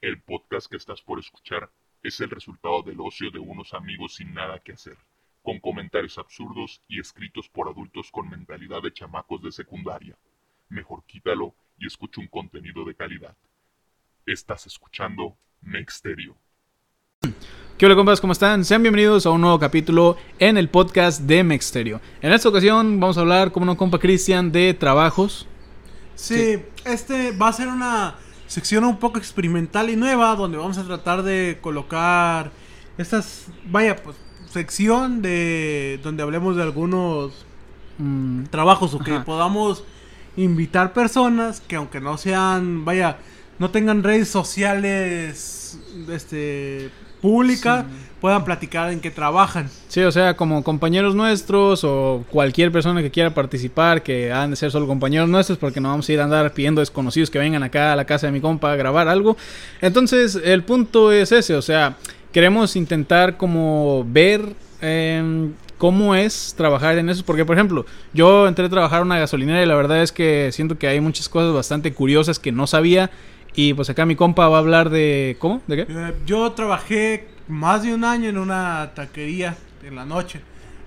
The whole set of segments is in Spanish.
El podcast que estás por escuchar es el resultado del ocio de unos amigos sin nada que hacer, con comentarios absurdos y escritos por adultos con mentalidad de chamacos de secundaria. Mejor quítalo y escucha un contenido de calidad. Estás escuchando Mexterio. ¿Qué hola compas? ¿Cómo están? Sean bienvenidos a un nuevo capítulo en el podcast de Mexterio. En esta ocasión vamos a hablar, como no compa Cristian, de trabajos. Sí, este va a ser una sección un poco experimental y nueva donde vamos a tratar de colocar estas, vaya, pues sección de donde hablemos de algunos mm, trabajos o que Ajá. podamos invitar personas que aunque no sean, vaya, no tengan redes sociales este públicas, puedan platicar en qué trabajan. Sí, o sea, como compañeros nuestros o cualquier persona que quiera participar, que han de ser solo compañeros nuestros, porque no vamos a ir a andar pidiendo desconocidos que vengan acá a la casa de mi compa a grabar algo. Entonces, el punto es ese, o sea, queremos intentar como ver em, cómo es trabajar en eso, porque por ejemplo, yo entré a trabajar en una gasolinera y la verdad es que siento que hay muchas cosas bastante curiosas que no sabía. Y pues acá mi compa va a hablar de... ¿Cómo? ¿De qué? Eh, Yo trabajé más de un año en una taquería en la noche.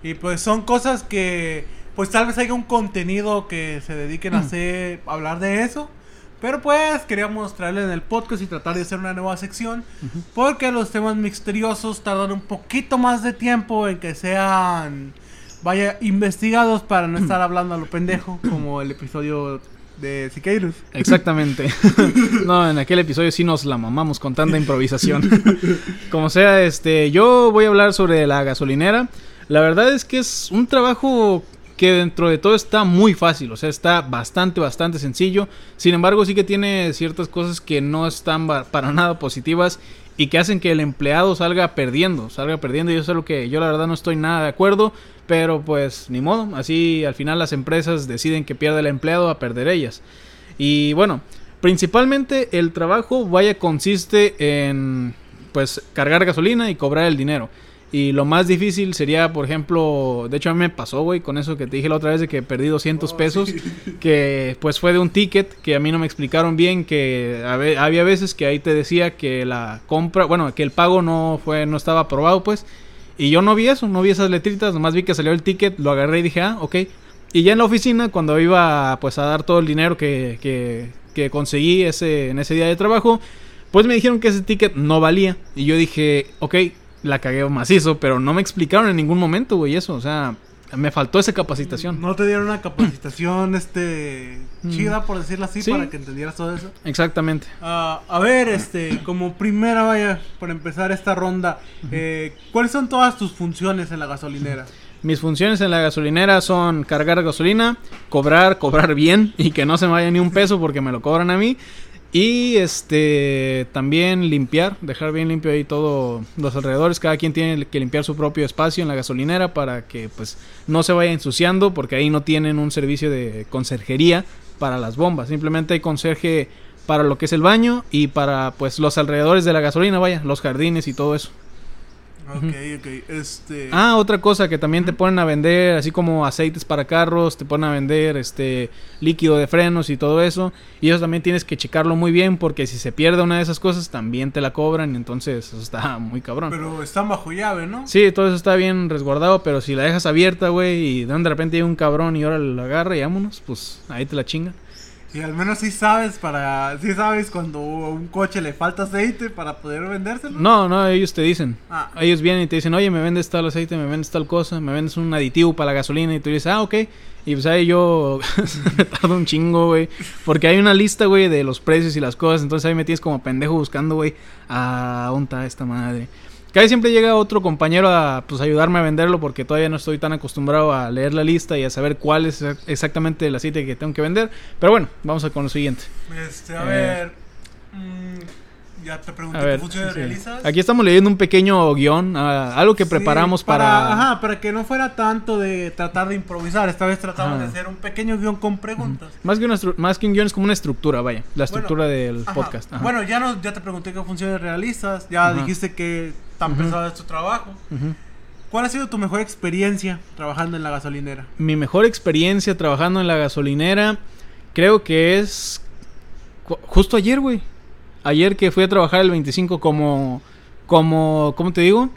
Y pues son cosas que, pues tal vez haya un contenido que se dediquen a hacer, a hablar de eso. Pero pues queríamos traerle en el podcast y tratar de hacer una nueva sección. Porque los temas misteriosos tardan un poquito más de tiempo en que sean, vaya, investigados para no estar hablando a lo pendejo, como el episodio de Siqueiros. Exactamente. no, en aquel episodio sí nos la mamamos con tanta improvisación. Como sea, este, yo voy a hablar sobre la gasolinera. La verdad es que es un trabajo que dentro de todo está muy fácil, o sea, está bastante, bastante sencillo. Sin embargo, sí que tiene ciertas cosas que no están para nada positivas y que hacen que el empleado salga perdiendo, salga perdiendo. Y eso es lo que yo la verdad no estoy nada de acuerdo, pero pues ni modo, así al final las empresas deciden que pierda el empleado a perder ellas. Y bueno, principalmente el trabajo vaya consiste en pues cargar gasolina y cobrar el dinero. Y lo más difícil sería, por ejemplo, de hecho a mí me pasó, güey, con eso que te dije la otra vez de que perdí 200 Oh, pesos, sí. que pues fue de un ticket que a mí no me explicaron bien, que había veces que ahí te decía que la compra, bueno, que el pago no fue, no estaba aprobado, pues, y yo no vi eso, no vi esas letritas, nomás vi que salió el ticket, lo agarré y dije, ah, ok. Y ya en la oficina, cuando iba pues a dar todo el dinero que, que, que conseguí ese, en ese día de trabajo, pues me dijeron que ese ticket no valía. Y yo dije, ok, la cagué macizo, pero no me explicaron en ningún momento, güey, eso. O sea, me faltó esa capacitación. No te dieron una capacitación este chida, por decirlo así, Mm. Sí. para que entendieras todo eso. Exactamente. Ah, a ver, este, como primera, vaya, para empezar esta ronda, eh, ¿cuáles son todas tus funciones en la gasolinera? Mis funciones en la gasolinera son cargar gasolina, cobrar, cobrar bien y que no se me vaya ni un peso porque me lo cobran a mí. Y este también limpiar, dejar bien limpio ahí todos los alrededores. Cada quien tiene que limpiar su propio espacio en la gasolinera para que pues no se vaya ensuciando porque ahí no tienen un servicio de conserjería para las bombas. Simplemente hay conserje para lo que es el baño y para pues los alrededores de la gasolina, vaya, los jardines y todo eso. Ok, ok, este... Ah, otra cosa que también te ponen a vender, así como aceites para carros, te ponen a vender este líquido de frenos y todo eso. Y eso también tienes que checarlo muy bien porque si se pierde una de esas cosas también te la cobran, y entonces eso está muy cabrón. Pero están bajo llave, ¿no? Sí, todo eso está bien resguardado, pero si la dejas abierta, güey, y de repente hay un cabrón y ahora lo agarra y vámonos, pues ahí te la chingan. Y al menos sí sabes para... Sí sabes cuando a un coche le falta aceite para poder vendérselo. No, no, ellos te dicen. Ah. Ellos vienen y te dicen, oye, me vendes tal aceite, me vendes tal cosa, me vendes un aditivo para la gasolina. Y tú dices, ah, ok. Y pues ahí yo me tardo un chingo, güey. Porque hay una lista, güey, de los precios y las cosas. Entonces ahí me tienes como pendejo buscando, güey, a dónde está esta madre. Ahí siempre llega otro compañero a pues ayudarme a venderlo porque todavía no estoy tan acostumbrado a leer la lista y a saber cuál es exactamente el aceite que tengo que vender. Pero bueno, vamos a con lo siguiente. Este, a Eh. ver... mm, ya te pregunté ver, qué funciones sí. realizas. aquí estamos leyendo un pequeño guion, ah, algo que Sí, preparamos para... Ajá, para que no fuera tanto de tratar de improvisar. Esta vez tratamos de hacer un pequeño guion con preguntas. Más que, una más que un guion es como una estructura, vaya. La Bueno, estructura del Ajá. podcast. Ajá. Bueno, ya, no, ya te pregunté qué funciones realizas. Ya dijiste que tan Ujú. pesado es tu trabajo. ¿Cuál ha sido tu mejor experiencia trabajando en la gasolinera? Mi mejor experiencia trabajando en la gasolinera, creo que es justo ayer, güey. ayer que fui a trabajar el 25 como, como, ¿cómo te digo?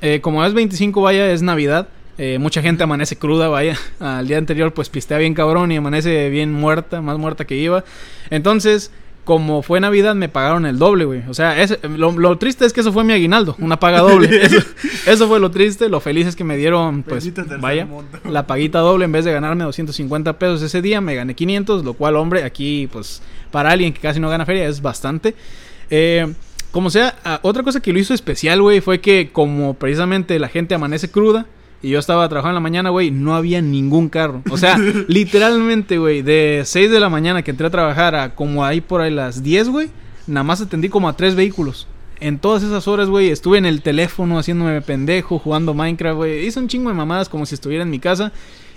Eh, como es 25, vaya, es Navidad. Eh, mucha gente amanece cruda, vaya. Al día anterior, pues pistea bien cabrón y amanece bien muerta, más muerta que iba. Entonces, como fue Navidad, me pagaron el doble, güey. O sea, lo, triste es que eso fue mi aguinaldo, una paga doble. Eso, fue lo triste. Lo feliz es que me dieron, pues, vaya, la paguita doble. En vez de ganarme 250 pesos ese día, me gané 500, lo cual, hombre, aquí, pues, para alguien que casi no gana feria es bastante. Eh, como sea, ah, otra cosa que lo hizo especial, güey, fue que como precisamente la gente amanece cruda, y yo estaba trabajando en la mañana, güey, no había ningún carro. O sea, literalmente, güey, de 6 de la mañana que entré a trabajar a como ahí por ahí las 10, güey, nada más atendí como a tres vehículos. En todas esas horas, güey, estuve en el teléfono haciéndome pendejo, jugando Minecraft, güey. Hice un chingo de mamadas como si estuviera en mi casa.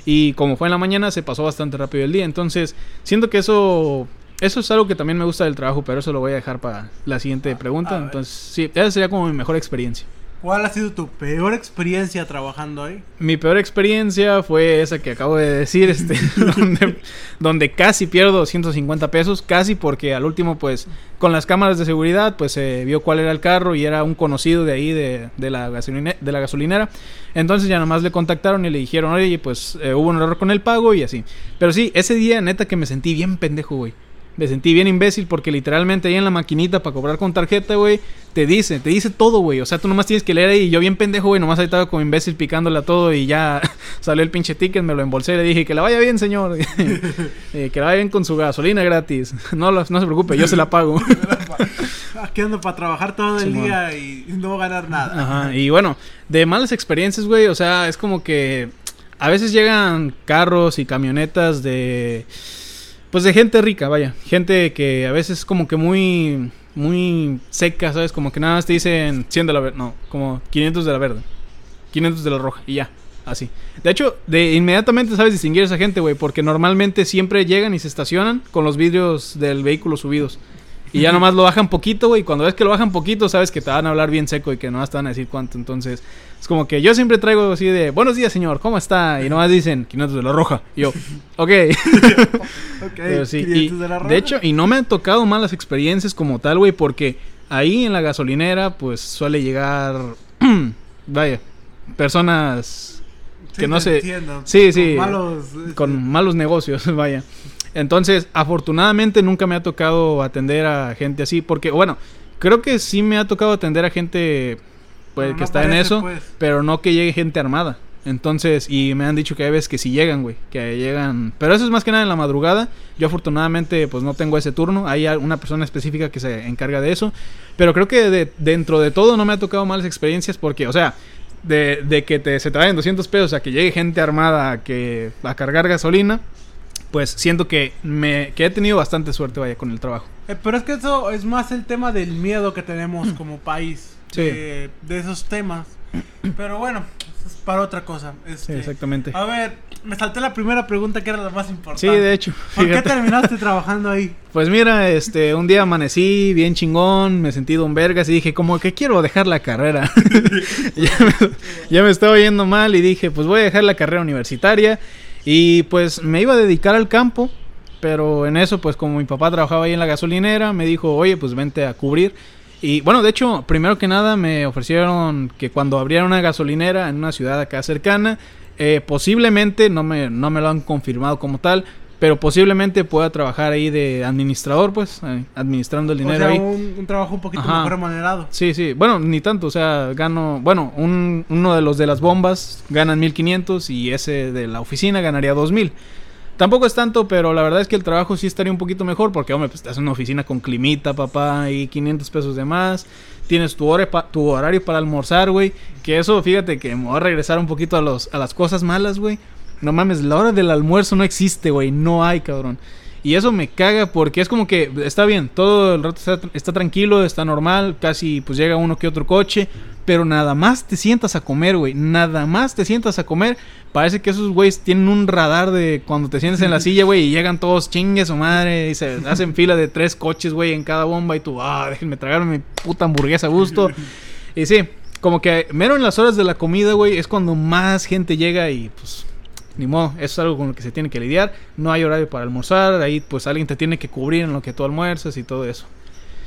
Y como fue en la mañana, se pasó bastante rápido el día. Entonces, siento que eso eso es algo que también me gusta del trabajo, pero eso lo voy a dejar para la siguiente pregunta. Entonces, sí, esa sería como mi mejor experiencia. ¿Cuál ha sido tu peor experiencia trabajando ahí? Mi peor experiencia fue esa que acabo de decir, este, donde, casi pierdo 250 pesos, casi porque al último, pues, con las cámaras de seguridad, pues se vio cuál era el carro y era un conocido de ahí de, la, de la gasolinera. Entonces ya nomás le contactaron y le dijeron, oye, pues eh, hubo un error con el pago y así. Pero sí, ese día, neta, que me sentí bien pendejo, güey. Me sentí bien imbécil porque literalmente ahí en la maquinita para cobrar con tarjeta, güey, te dice, te dice todo, güey. O sea, tú nomás tienes que leer ahí. Y yo bien pendejo, güey, nomás ahí estaba como imbécil picándole a todo y ya salió el pinche ticket, me lo embolsé y le dije que la vaya bien, señor. Eh, que la vaya bien con su gasolina gratis. No, no se preocupe, yo se la pago. Aquí ando para trabajar todo el día y no ganar nada. Ajá, y bueno, de malas experiencias, güey, o sea, es como que a veces llegan carros y camionetas de pues de gente rica, vaya. Gente que a veces es como que muy, muy seca, ¿sabes? Como que nada más te dicen 100 de la verde. No, como 500 de la verde. 500 de la roja. Y ya. Así. De hecho, de inmediatamente sabes distinguir a esa gente, güey. Porque normalmente siempre llegan y se estacionan con los vidrios del vehículo subidos. Y ya nomás lo bajan poquito, güey. Cuando ves que lo bajan poquito, sabes que te van a hablar bien seco y que nomás te van a decir cuánto. Entonces, es como que yo siempre traigo así de, buenos días, señor, ¿cómo está? Y nomás dicen, 500 de la roja. Y yo, ok. okay sí, de, la roja. de hecho, y no me han tocado malas experiencias como tal, güey, porque ahí en la gasolinera, pues suele llegar, vaya, personas que no sé. Sí, sí. Malos, con este, malos negocios, vaya. Entonces, afortunadamente nunca me ha tocado atender a gente así, porque, bueno, creo que sí me ha tocado atender a gente pues, que está en eso, pues. pero no que llegue gente armada. Entonces, y me han dicho que hay veces que sí llegan, güey, que llegan, pero eso es más que nada en la madrugada. Yo afortunadamente pues no tengo ese turno, hay una persona específica que se encarga de eso, pero creo que de, dentro de todo no me ha tocado malas experiencias porque, o sea, de, de que te, se te vayan 200 pesos a que llegue gente armada a, que, a cargar gasolina, pues siento que me que he tenido bastante suerte vaya con el trabajo. Eh, pero es que eso es más el tema del miedo que tenemos mm. como país de, esos temas. Pero bueno, es para otra cosa. Este, exactamente. A ver, me salté la primera pregunta que era la más importante. Sí, de hecho. ¿Por qué terminaste trabajando ahí? Pues mira, este, un día amanecí bien chingón, me sentí don vergas y dije como que quiero dejar la carrera. ya, me, ya me estaba yendo mal y dije, pues voy a dejar la carrera universitaria y pues me iba a dedicar al campo, pero en eso, pues como mi papá trabajaba ahí en la gasolinera, me dijo, oye, pues vente a cubrir. Y bueno, de hecho, primero que nada me ofrecieron que cuando abriera una gasolinera en una ciudad acá cercana, eh, posiblemente, no me, no me lo han confirmado como tal, pero posiblemente pueda trabajar ahí de administrador, pues, eh, administrando el dinero o sea, Un, trabajo un poquito mejor remunerado. Sí, sí, bueno, ni tanto, o sea, gano, bueno, un, uno de los de las bombas ganan 1500 y ese de la oficina ganaría 2000. Tampoco es tanto, pero la verdad es que el trabajo sí estaría un poquito mejor porque, hombre, pues estás en una oficina con climita, papá, y 500 pesos de más. Tienes tu, hora tu horario para almorzar, güey. Que eso, fíjate que me voy a regresar un poquito a, los, a las cosas malas, güey. No mames, la hora del almuerzo no existe, güey. No hay, cabrón. Y eso me caga porque es como que está bien, todo el rato está, tranquilo, está normal, casi pues llega uno que otro coche, pero nada más te sientas a comer, güey, nada más te sientas a comer, parece que esos güeyes tienen un radar de cuando te sientes en la silla, güey, y llegan todos chingues o madre, y se hacen fila de tres coches, güey, en cada bomba, y tú, ah, déjenme tragar mi puta hamburguesa a gusto. Y sí, como que mero en las horas de la comida, güey, es cuando más gente llega y pues ni modo, eso es algo con lo que se tiene que lidiar. No hay horario para almorzar, ahí pues alguien te tiene que cubrir en lo que tú almuerzas y todo eso.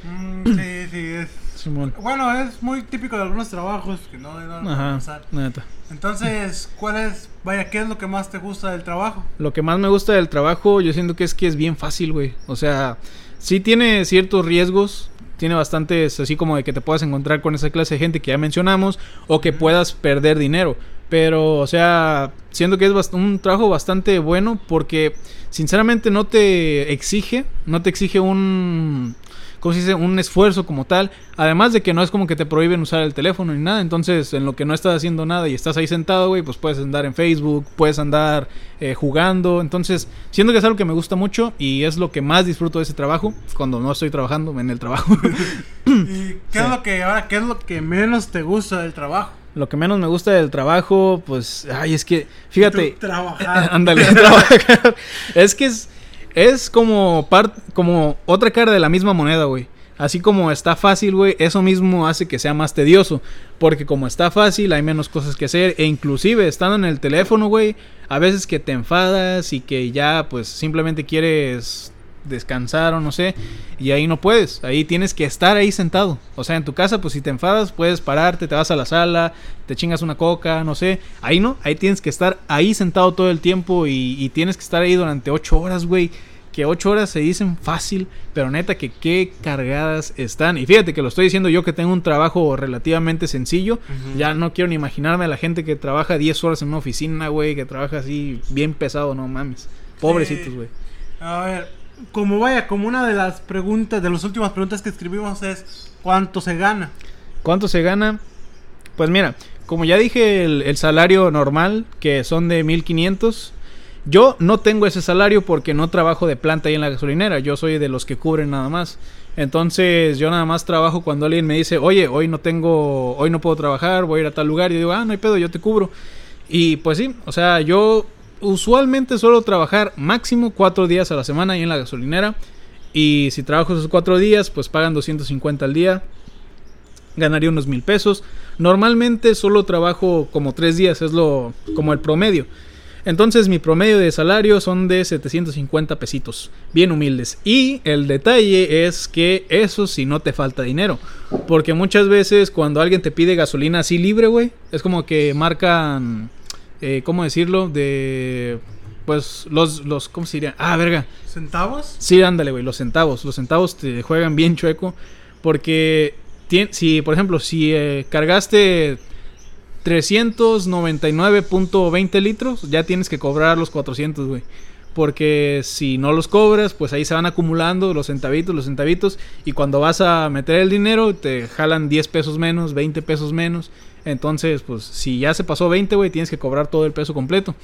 Mm, sí, sí, es. Simón. Bueno, es muy típico de algunos trabajos que no deben Ajá, neta. Entonces, ¿cuál es, vaya, qué es lo que más te gusta del trabajo? Lo que más me gusta del trabajo, yo siento que es que es bien fácil, güey. O sea, sí tiene ciertos riesgos, tiene bastantes, así como de que te puedas encontrar con esa clase de gente que ya mencionamos, o que puedas perder dinero. Pero, o sea, siento que es un trabajo bastante bueno porque, sinceramente, no te exige, no te exige un, ¿cómo se dice? Un esfuerzo como tal. Además de que no es como que te prohíben usar el teléfono ni nada. Entonces, en lo que no estás haciendo nada y estás ahí sentado, güey, pues puedes andar en Facebook, puedes andar eh, jugando. Entonces, siento que es algo que me gusta mucho y es lo que más disfruto de ese trabajo. Cuando no estoy trabajando en el trabajo. ¿Y qué Sí. es lo que, ahora, qué es lo que menos te gusta del trabajo? Lo que menos me gusta del trabajo, pues, ay, es que, fíjate. Trabajar. Ándale, trabajar. Es que es, es como, par- como otra cara de la misma moneda, güey. Así como está fácil, güey, eso mismo hace que sea más tedioso. Porque como está fácil, hay menos cosas que hacer. E inclusive, estando en el teléfono, güey, a veces que te enfadas y que ya, pues, simplemente quieres descansar o no sé. Y ahí no puedes. Ahí tienes que estar ahí sentado. O sea, en tu casa, pues si te enfadas, puedes pararte, te vas a la sala, te chingas una coca, no sé. Ahí no, ahí tienes que estar ahí sentado todo el tiempo y, y tienes que estar ahí durante ocho horas, güey. Que ocho horas se dicen fácil, pero neta que qué cargadas están. Y fíjate que lo estoy diciendo yo que tengo un trabajo relativamente sencillo. Ya no quiero ni imaginarme a la gente que trabaja 10 horas en una oficina, güey, que trabaja así bien pesado, no mames. Pobrecitos, güey. A ver, como vaya, como una de las preguntas, de las últimas preguntas que escribimos es ¿cuánto se gana? ¿Cuánto se gana? Pues mira, como ya dije, el, salario normal, que son de 1500. Yo no tengo ese salario porque no trabajo de planta ahí en la gasolinera. Yo soy de los que cubren nada más. Entonces, yo nada más trabajo cuando alguien me dice, oye, hoy no tengo, hoy no puedo trabajar, voy a ir a tal lugar. Y digo, ah, no hay pedo, yo te cubro. Y pues sí, o sea, yo usualmente suelo trabajar máximo cuatro días a la semana ahí en la gasolinera. Y si trabajo esos cuatro días, pues pagan 250 al día ganaría unos mil pesos. Normalmente solo trabajo como tres días, es lo como el promedio. Entonces mi promedio de salario son de 750 pesitos, bien humildes. Y el detalle es que eso si no te falta dinero. Porque muchas veces cuando alguien te pide gasolina así libre, güey, es como que marcan, eh, ¿cómo decirlo? De, pues los, los, ¿cómo se diría? Ah, verga. ¿Centavos? Sí, ándale, güey, los centavos. Los centavos te juegan bien chueco. Porque si, por ejemplo, si eh, cargaste 399.20 litros, ya tienes que cobrar los 400, güey. Porque si no los cobras, pues ahí se van acumulando los centavitos, los centavitos. Y cuando vas a meter el dinero, te jalan 10 pesos menos, 20 pesos menos. Entonces, pues si ya se pasó 20, güey, tienes que cobrar todo el peso completo.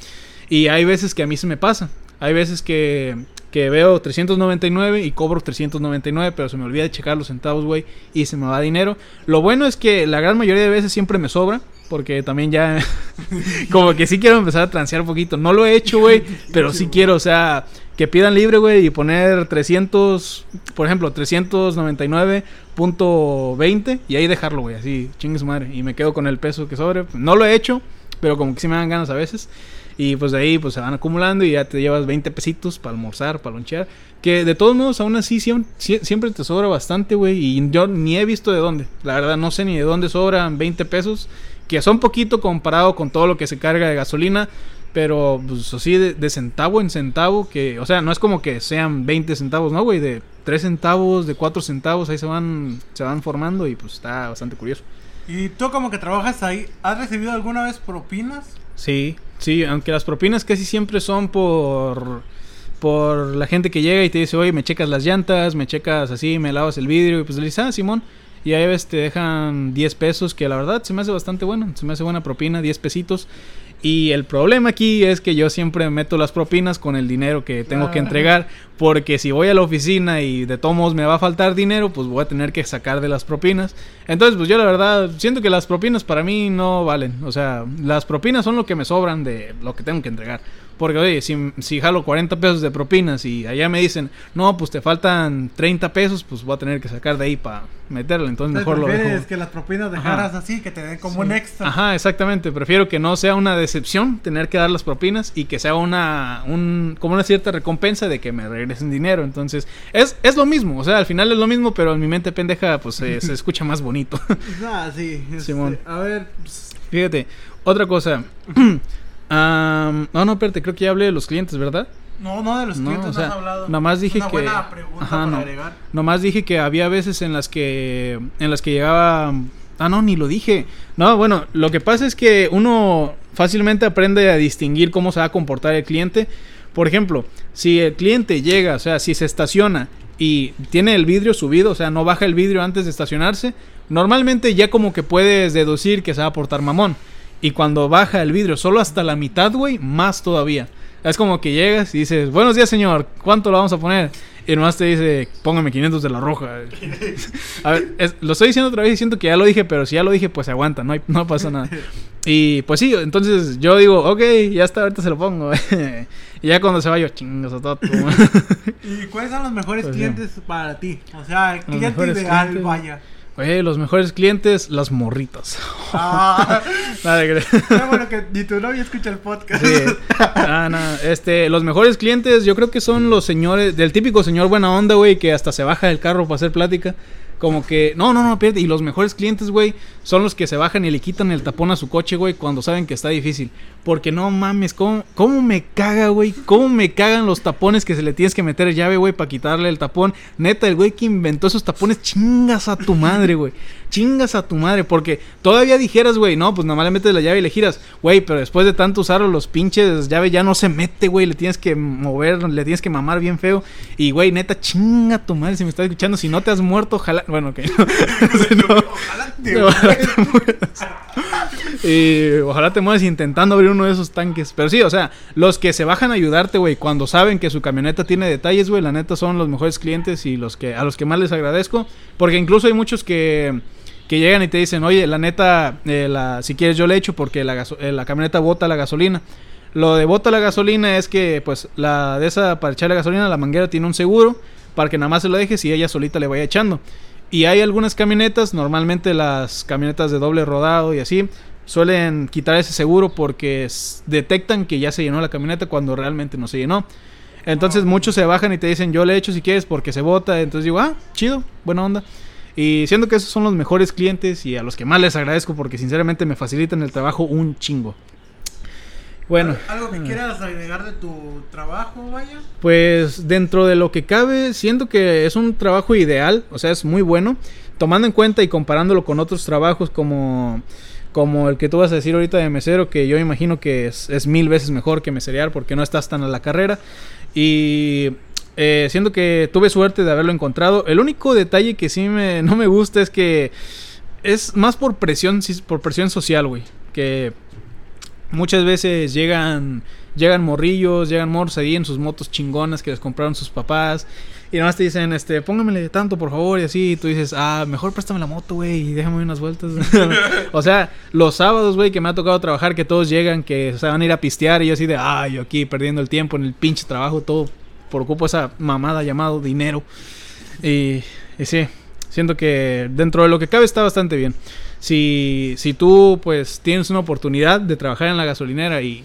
Y hay veces que a mí se me pasa. Hay veces que, que veo 399 y cobro 399, pero se me olvida de checar los centavos, güey, y se me va dinero. Lo bueno es que la gran mayoría de veces siempre me sobra, porque también ya como que sí quiero empezar a transear un poquito. No lo he hecho, güey, pero sí quiero, o sea, que pidan libre, güey, y poner 300, por ejemplo, 399.20 y ahí dejarlo, güey, así, chingue su madre, y me quedo con el peso que sobre. No lo he hecho, pero como que sí me dan ganas a veces. Y pues de ahí pues se van acumulando y ya te llevas 20 pesitos para almorzar, para lonchear. Que de todos modos, aún así siempre, siempre te sobra bastante, güey. Y yo ni he visto de dónde. La verdad, no sé ni de dónde sobran 20 pesos. Que son poquito comparado con todo lo que se carga de gasolina. Pero pues así de, de centavo en centavo. Que, o sea, no es como que sean 20 centavos, ¿no, güey? De 3 centavos, de 4 centavos, ahí se van, se van formando y pues está bastante curioso. ¿Y tú como que trabajas ahí, has recibido alguna vez propinas? Sí, sí, aunque las propinas casi siempre son por por la gente que llega y te dice, oye, me checas las llantas, me checas así, me lavas el vidrio, y pues le dices, ah, Simón, y ahí ves, te dejan 10 pesos, que la verdad se me hace bastante bueno, se me hace buena propina, 10 pesitos. Y el problema aquí es que yo siempre meto las propinas con el dinero que tengo que Ah. entregar, porque si voy a la oficina y de todos modos me va a faltar dinero, pues voy a tener que sacar de las propinas. Entonces, pues yo la verdad siento que las propinas para mí no valen. O sea, las propinas son lo que me sobran de lo que tengo que entregar. Porque, oye, si, si jalo 40 pesos de propinas y allá me dicen, no, pues te faltan 30 pesos, pues voy a tener que sacar de ahí para meterlo. Entonces mejor lo dejo. que las propinas dejaras así, que te den como un extra. Ajá, exactamente. Prefiero que no sea una decepción tener que dar las propinas y que sea una, un, como una cierta recompensa de que me regresen dinero. Entonces, es, es lo mismo. O sea, al final es lo mismo, pero en mi mente pendeja, pues se escucha más bonito. ah, sí. Este, Simón. A ver. pues, Fíjate, otra cosa. Am, no, no, espérate, creo que ya hablé de los clientes, ¿verdad? No, no, de los No, clientes o sea, no has hablado. nomás dije Una que- buena pregunta Ajá, para no. agregar. Nomás dije que había veces en las que en las que llegaba Ah, no, ni lo dije. No, bueno, lo que pasa es que uno fácilmente aprende a distinguir cómo se va a comportar el cliente. Por ejemplo, si el cliente llega, o sea, si se estaciona y tiene el vidrio subido, o sea, no baja el vidrio antes de estacionarse, normalmente ya como que puedes deducir que se va a portar mamón. Y cuando baja el vidrio solo hasta la mitad, güey, más todavía. Es como que llegas y dices, buenos días, señor, ¿cuánto lo vamos a poner? Y nomás te dice, póngame 500 de la roja. A ver, es- lo estoy diciendo otra vez y siento que ya lo dije, pero si ya lo dije, pues se aguanta, no, hay, no pasa nada. Y pues sí, entonces yo digo, ok, ya está, ahorita se lo pongo. y ya cuando se va yo, chingas a todo. ¿Y cuáles son los mejores Pues, clientes para ti? O sea, el cliente ideal, clientes. vaya. Oye, los mejores clientes, las morritas. Ah, Nada de bueno que ni tu novia escucha el podcast. Sí. Ah, no, Este, los mejores clientes, yo creo que son los señores, del típico señor buena onda, güey, que hasta se baja del carro para hacer plática. Como que, no, no, no, espérate. Y los mejores clientes, güey, son los que se bajan y le quitan el tapón a su coche, güey, cuando saben que está difícil. Porque no mames, ¿cómo, cómo me caga, güey? ¿Cómo me cagan los tapones que se le tienes que meter llave, güey, para quitarle el tapón? Neta, el güey que inventó esos tapones, chingas a tu madre, güey. Chingas a tu madre. Porque todavía dijeras, güey, no, pues nomás le metes la llave y le giras. Güey, pero después de tanto usarlo, los pinches llave ya no se mete, güey. Le tienes que mover, le tienes que mamar bien feo. Y, güey, neta, chinga a tu madre si me estás escuchando. Si no te has muerto, ojalá. Bueno, ok. No- Ojalá te Ojalá te mueras. Y ojalá te mueras intentando abrir uno de esos tanques. Pero sí, o sea, los que se bajan a ayudarte, güey, cuando saben que su camioneta tiene detalles, güey, la neta son los mejores clientes y los que a los que más les agradezco. Porque incluso hay muchos que, que llegan y te dicen, oye, la neta, eh, la, si quieres yo le echo porque la, eh, la camioneta bota la gasolina. Lo de bota la gasolina es que, pues, la de esa para echarle gasolina, la manguera tiene un seguro para que nada más se lo dejes y ella solita le vaya echando. Y hay algunas camionetas, normalmente las camionetas de doble rodado y así, suelen quitar ese seguro porque detectan que ya se llenó la camioneta cuando realmente no se llenó. Entonces muchos se bajan y te dicen, yo le echo si quieres porque se bota. Entonces digo, ah, chido, buena onda. Y siendo que esos son los mejores clientes y a los que más les agradezco porque sinceramente me facilitan el trabajo un chingo. Bueno. ¿Algo que quieras agregar de tu trabajo, vaya? Pues dentro de lo que cabe, siento que es un trabajo ideal, o sea, es muy bueno, tomando en cuenta y comparándolo con otros trabajos como, como el que tú vas a decir ahorita de mesero, que yo imagino que es, mil veces mejor que meserear porque no estás tan a la carrera. Y eh, siento que tuve suerte de haberlo encontrado. El único detalle que sí me, no me gusta es que es más por presión, por presión social, güey. Que muchas veces llegan llegan morrillos, llegan morros ahí en sus motos chingonas que les compraron sus papás. Y nomás te dicen, este, póngamele tanto, por favor, y así. Y tú dices, ah, mejor préstame la moto, güey, y déjame unas vueltas. o sea, los sábados, güey, que me ha tocado trabajar, que todos llegan, que se van a ir a pistear, y yo así de, ah, yo aquí perdiendo el tiempo en el pinche trabajo, todo por ocupo esa mamada llamado dinero. Y, y sí, siento que dentro de lo que cabe está bastante bien. Si, si tú, pues, tienes una oportunidad de trabajar en la gasolinera y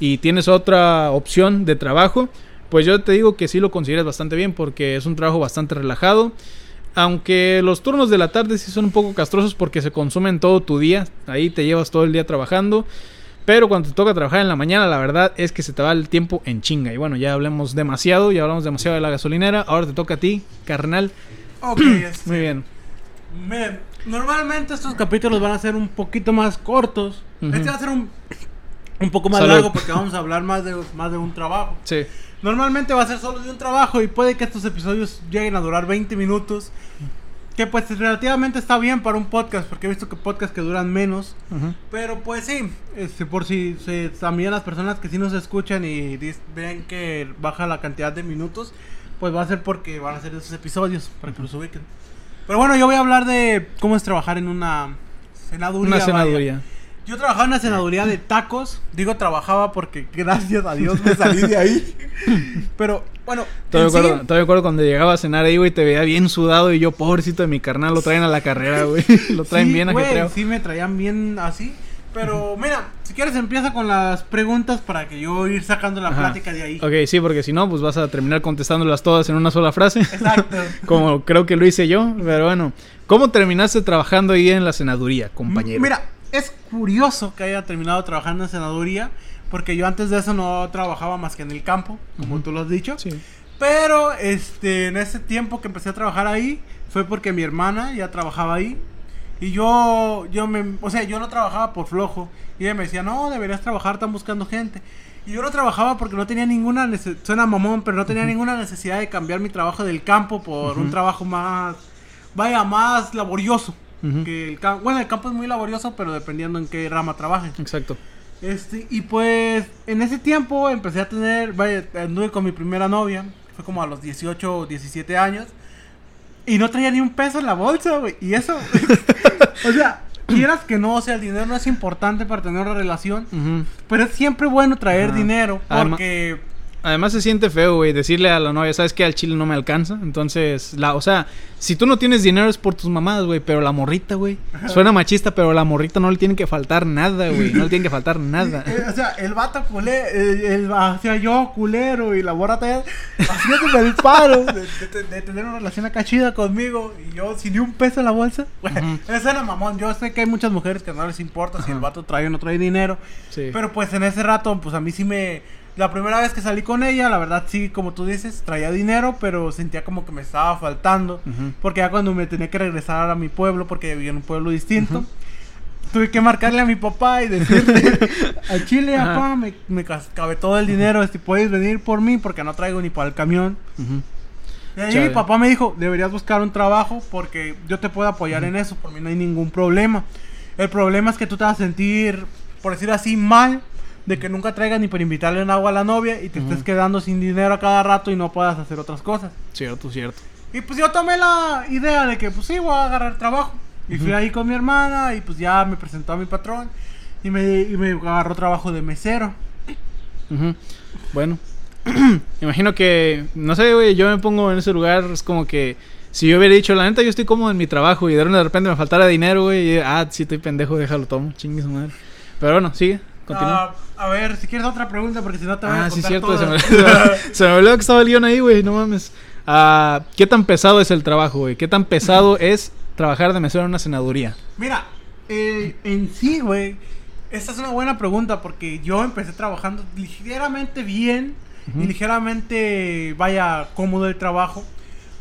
y tienes otra opción de trabajo, pues yo te digo que sí lo consideras bastante bien porque es un trabajo bastante relajado. Aunque los turnos de la tarde sí son un poco castrosos porque se consumen todo tu día, ahí te llevas todo el día trabajando. Pero cuando te toca trabajar en la mañana, la verdad es que se te va el tiempo en chinga. Y bueno, ya hablamos demasiado, ya hablamos demasiado de la gasolinera. Ahora te toca a ti, carnal. Ok, este, Muy bien. Miren, normalmente estos capítulos van a ser un poquito más cortos. Este va a ser un, un poco más Salud. largo porque vamos a hablar más de, más de un trabajo. Sí. Normalmente va a ser solo de un trabajo y puede que estos episodios lleguen a durar 20 minutos. Que pues relativamente está bien para un podcast porque he visto que podcasts que duran menos. Pero pues sí, este, por si se- también las personas que sí nos escuchan y dis- ven que baja la cantidad de minutos, pues va a ser porque van a ser esos episodios para que los ubiquen. Pero bueno, yo voy a hablar de cómo es trabajar en una senaduría. Una vaya. Yo trabajaba en la senaduría de tacos. Digo trabajaba porque gracias a Dios me salí de ahí. Pero bueno, Todavía sí- acuerdo, todavía me acuerdo cuando llegaba a cenar ahí, güey, te veía bien sudado y yo, pobrecito de mi carnal, lo traen a la carrera, güey. lo traen sí, bien güey, ajetreado. Sí, me traían bien así. Pero mira, si quieres empieza con las preguntas para que yo ir sacando la Ajá. plática de ahí. Ok, sí, porque si no, pues vas a terminar contestándolas todas en una sola frase. Exacto. Como creo que lo hice yo, pero bueno. ¿Cómo terminaste trabajando ahí en la senaduría, compañero? Mira, es curioso que haya terminado trabajando en senaduría. Porque yo antes de eso no trabajaba más que en el campo, como tú lo has dicho. Sí. Pero este, en ese tiempo que empecé a trabajar ahí, fue porque mi hermana ya trabajaba ahí. Y yo, yo me, o sea, yo no trabajaba por flojo. Y ella me decía, no, deberías trabajar, están buscando gente. Y yo no trabajaba porque no tenía ninguna necesidad, suena mamón, pero no tenía ninguna necesidad de cambiar mi trabajo del campo por un trabajo más, vaya, más laborioso. Que el campo, bueno, el campo es muy laborioso, pero dependiendo en qué rama trabajes. Exacto. Este, y pues en ese tiempo empecé a tener, vaya, anduve con mi primera novia, fue como a los 18 o 17 años, y no traía ni un peso en la bolsa, güey, y eso, o sea, quieras que no, o sea, el dinero no es importante para tener una relación, pero es siempre bueno traer dinero, porque, Además se siente feo, güey, decirle a la novia, ¿sabes qué? Al chile no me alcanza. Entonces, la, o sea, si tú no tienes dinero es por tus mamadas, güey, pero la morrita, güey, suena machista, pero la morrita no le tiene que faltar nada, güey, no le tiene que faltar nada. eh, o sea, el vato culero, el, el- o sea, yo culero, y la borra también, haciéndome el paro de, de- de tener una relación acá chida conmigo, y yo sin ni un peso en la bolsa. Eso era mamón. Yo sé que hay muchas mujeres que no les importa si el vato trae o no trae dinero. Sí. Pero pues en ese rato, pues a mí sí me. La primera vez que salí con ella, la verdad sí, como tú dices, traía dinero, pero sentía como que me estaba faltando. Ujú. Porque ya cuando me tenía que regresar a mi pueblo, porque vivía en un pueblo distinto, tuve que marcarle a mi papá y decirle: A Chile, Ajá. papá, me, me todo el dinero. Si puedes venir por mí, porque no traigo ni para el camión. Ujú. Y ahí Chale. mi papá me dijo, deberías buscar un trabajo porque yo te puedo apoyar en eso, por mí no hay ningún problema. El problema es que tú te vas a sentir, por decir así, mal de que nunca traigas ni para invitarle un agua a la novia y te estés quedando sin dinero a cada rato y no puedas hacer otras cosas. Cierto, cierto. Y pues yo tomé la idea de que pues sí, voy a agarrar trabajo. Y fui ahí con mi hermana y pues ya me presentó a mi patrón y me, y me agarró trabajo de mesero. Bueno, imagino que, no sé, güey, yo me pongo en ese lugar, es como que si yo hubiera dicho, la neta, yo estoy cómodo en mi trabajo y de repente me faltara dinero, güey, y, ah, sí, estoy pendejo, déjalo, tomo, chingue su madre. Pero bueno, sigue, continúa. Ah, a ver, si quieres otra pregunta porque si no te voy a Ah, sí, cierto, se todas. me, se me olvidó que estaba el guion ahí, güey, no mames. Ah, ¿Qué tan pesado es el trabajo, güey? ¿Qué tan pesado es trabajar de mesero en una senaduría? Mira, eh, en sí, güey, esta es una buena pregunta porque yo empecé trabajando ligeramente bien y ligeramente, vaya, cómodo el trabajo.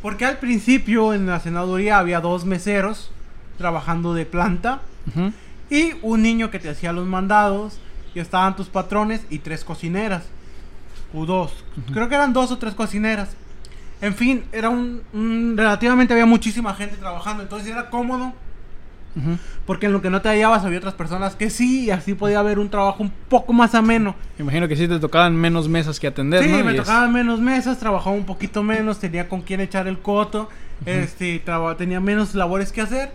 Porque al principio en la senaduría había dos meseros trabajando de planta y un niño que te hacía los mandados y estaban tus patrones y tres cocineras. O dos. Creo que eran dos o tres cocineras. En fin, era un, un- relativamente había muchísima gente trabajando, entonces era cómodo porque en lo que no te hallabas había otras personas que sí, y así podía haber un trabajo un poco más ameno. Imagino que sí te tocaban menos mesas que atender, Sí, ¿no? me Y es- tocaban menos mesas, trabajaba un poquito menos, tenía con quién echar el coto, este, traba- tenía menos labores que hacer.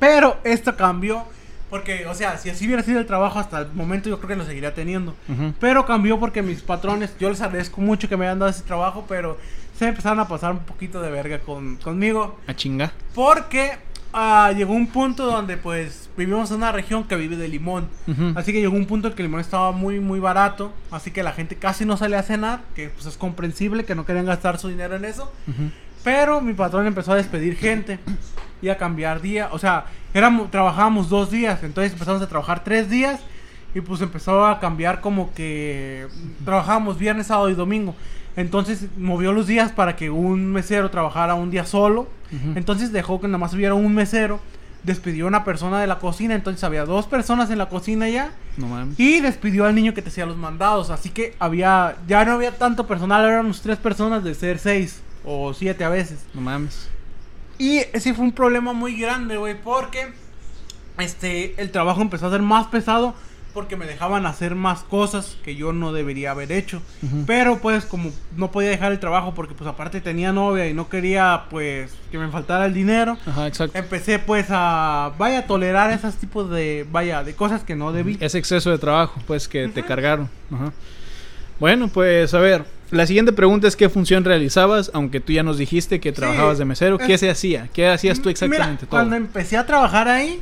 Pero esto cambió, porque, o sea, si así hubiera sido el trabajo hasta el momento, yo creo que lo seguiría teniendo. Pero cambió porque mis patrones, yo les agradezco mucho que me hayan dado ese trabajo, pero se empezaron a pasar un poquito de verga con, conmigo. A chinga. Porque ah, llegó un punto donde pues vivimos en una región que vive de limón. Así que llegó un punto en que el limón estaba muy muy barato. Así que la gente casi no sale a cenar. Que pues es comprensible que no querían gastar su dinero en eso. Ujú. Pero mi patrón empezó a despedir gente. Y a cambiar día. O sea, éramos, trabajábamos dos días. Entonces empezamos a trabajar tres días. Y pues empezó a cambiar como que trabajábamos viernes, sábado y domingo. Entonces movió los días para que un mesero trabajara un día solo. Entonces dejó que nada más hubiera un mesero. Despidió a una persona de la cocina. Entonces había dos personas en la cocina ya. No mames. Y despidió al niño que te hacía los mandados. Así que había. Ya no había tanto personal. Éramos tres personas de ser seis. O siete a veces. No mames. Y ese fue un problema muy grande, güey. Porque. Este. El trabajo empezó a ser más pesado. porque me dejaban hacer más cosas que yo no debería haber hecho. Pero pues como no podía dejar el trabajo porque pues aparte tenía novia y no quería pues que me faltara el dinero, Ajá, exacto. empecé pues a vaya a tolerar esos tipos de vaya de cosas que no debí. Ese exceso de trabajo, pues, que te cargaron. Ajá. Bueno, pues, a ver. La siguiente pregunta es qué función realizabas, aunque tú ya nos dijiste que trabajabas de mesero. ¿Qué es- se hacía? ¿Qué hacías tú exactamente? Mira, todo? cuando empecé a trabajar ahí,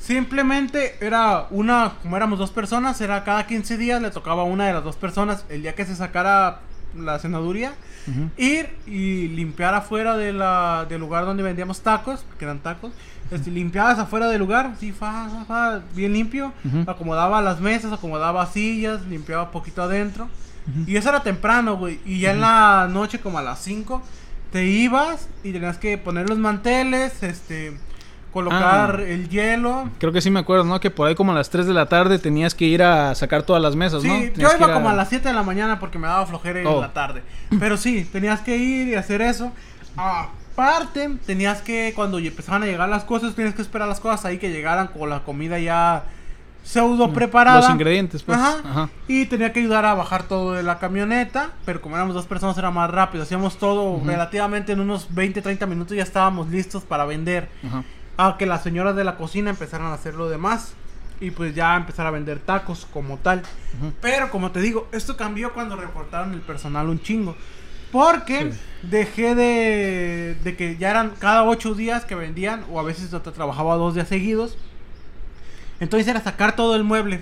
simplemente era una, como éramos dos personas, era cada 15 días le tocaba a una de las dos personas el día que se sacara la cenaduría, ir y limpiar afuera de la, del lugar donde vendíamos tacos, porque eran tacos. Este, limpiabas afuera del lugar, así, fa, fa, fa, bien limpio. Acomodaba las mesas, acomodaba sillas, limpiaba poquito adentro. Y eso era temprano, güey. Y ya en la noche, como a las 5, te ibas y tenías que poner los manteles, este, colocar Ah. el hielo. Creo que sí me acuerdo, ¿no? Que por ahí como a las 3 de la tarde tenías que ir a sacar todas las mesas, Sí, ¿no? yo Tenías que iba como a las 7 de la mañana porque me daba flojera ir Oh. en la tarde. Pero sí, tenías que ir y hacer eso. Aparte, tenías que, cuando empezaban a llegar las cosas, tenías que esperar las cosas ahí que llegaran con la comida ya pseudo preparada. Los ingredientes, pues. Ajá. Ajá. Y tenía que ayudar a bajar todo de la camioneta, pero como éramos dos personas era más rápido. Hacíamos todo Ujú. relativamente en unos 20, 30 minutos ya estábamos listos para vender. A que las señoras de la cocina empezaran a hacer lo demás. Y pues ya empezar a vender tacos como tal. Ujú. Pero como te digo, esto cambió cuando reportaron el personal un chingo. Porque Sí. dejé de, de que ya eran cada ocho días que vendían, o a veces hasta trabajaba dos días seguidos. Entonces era sacar todo el mueble.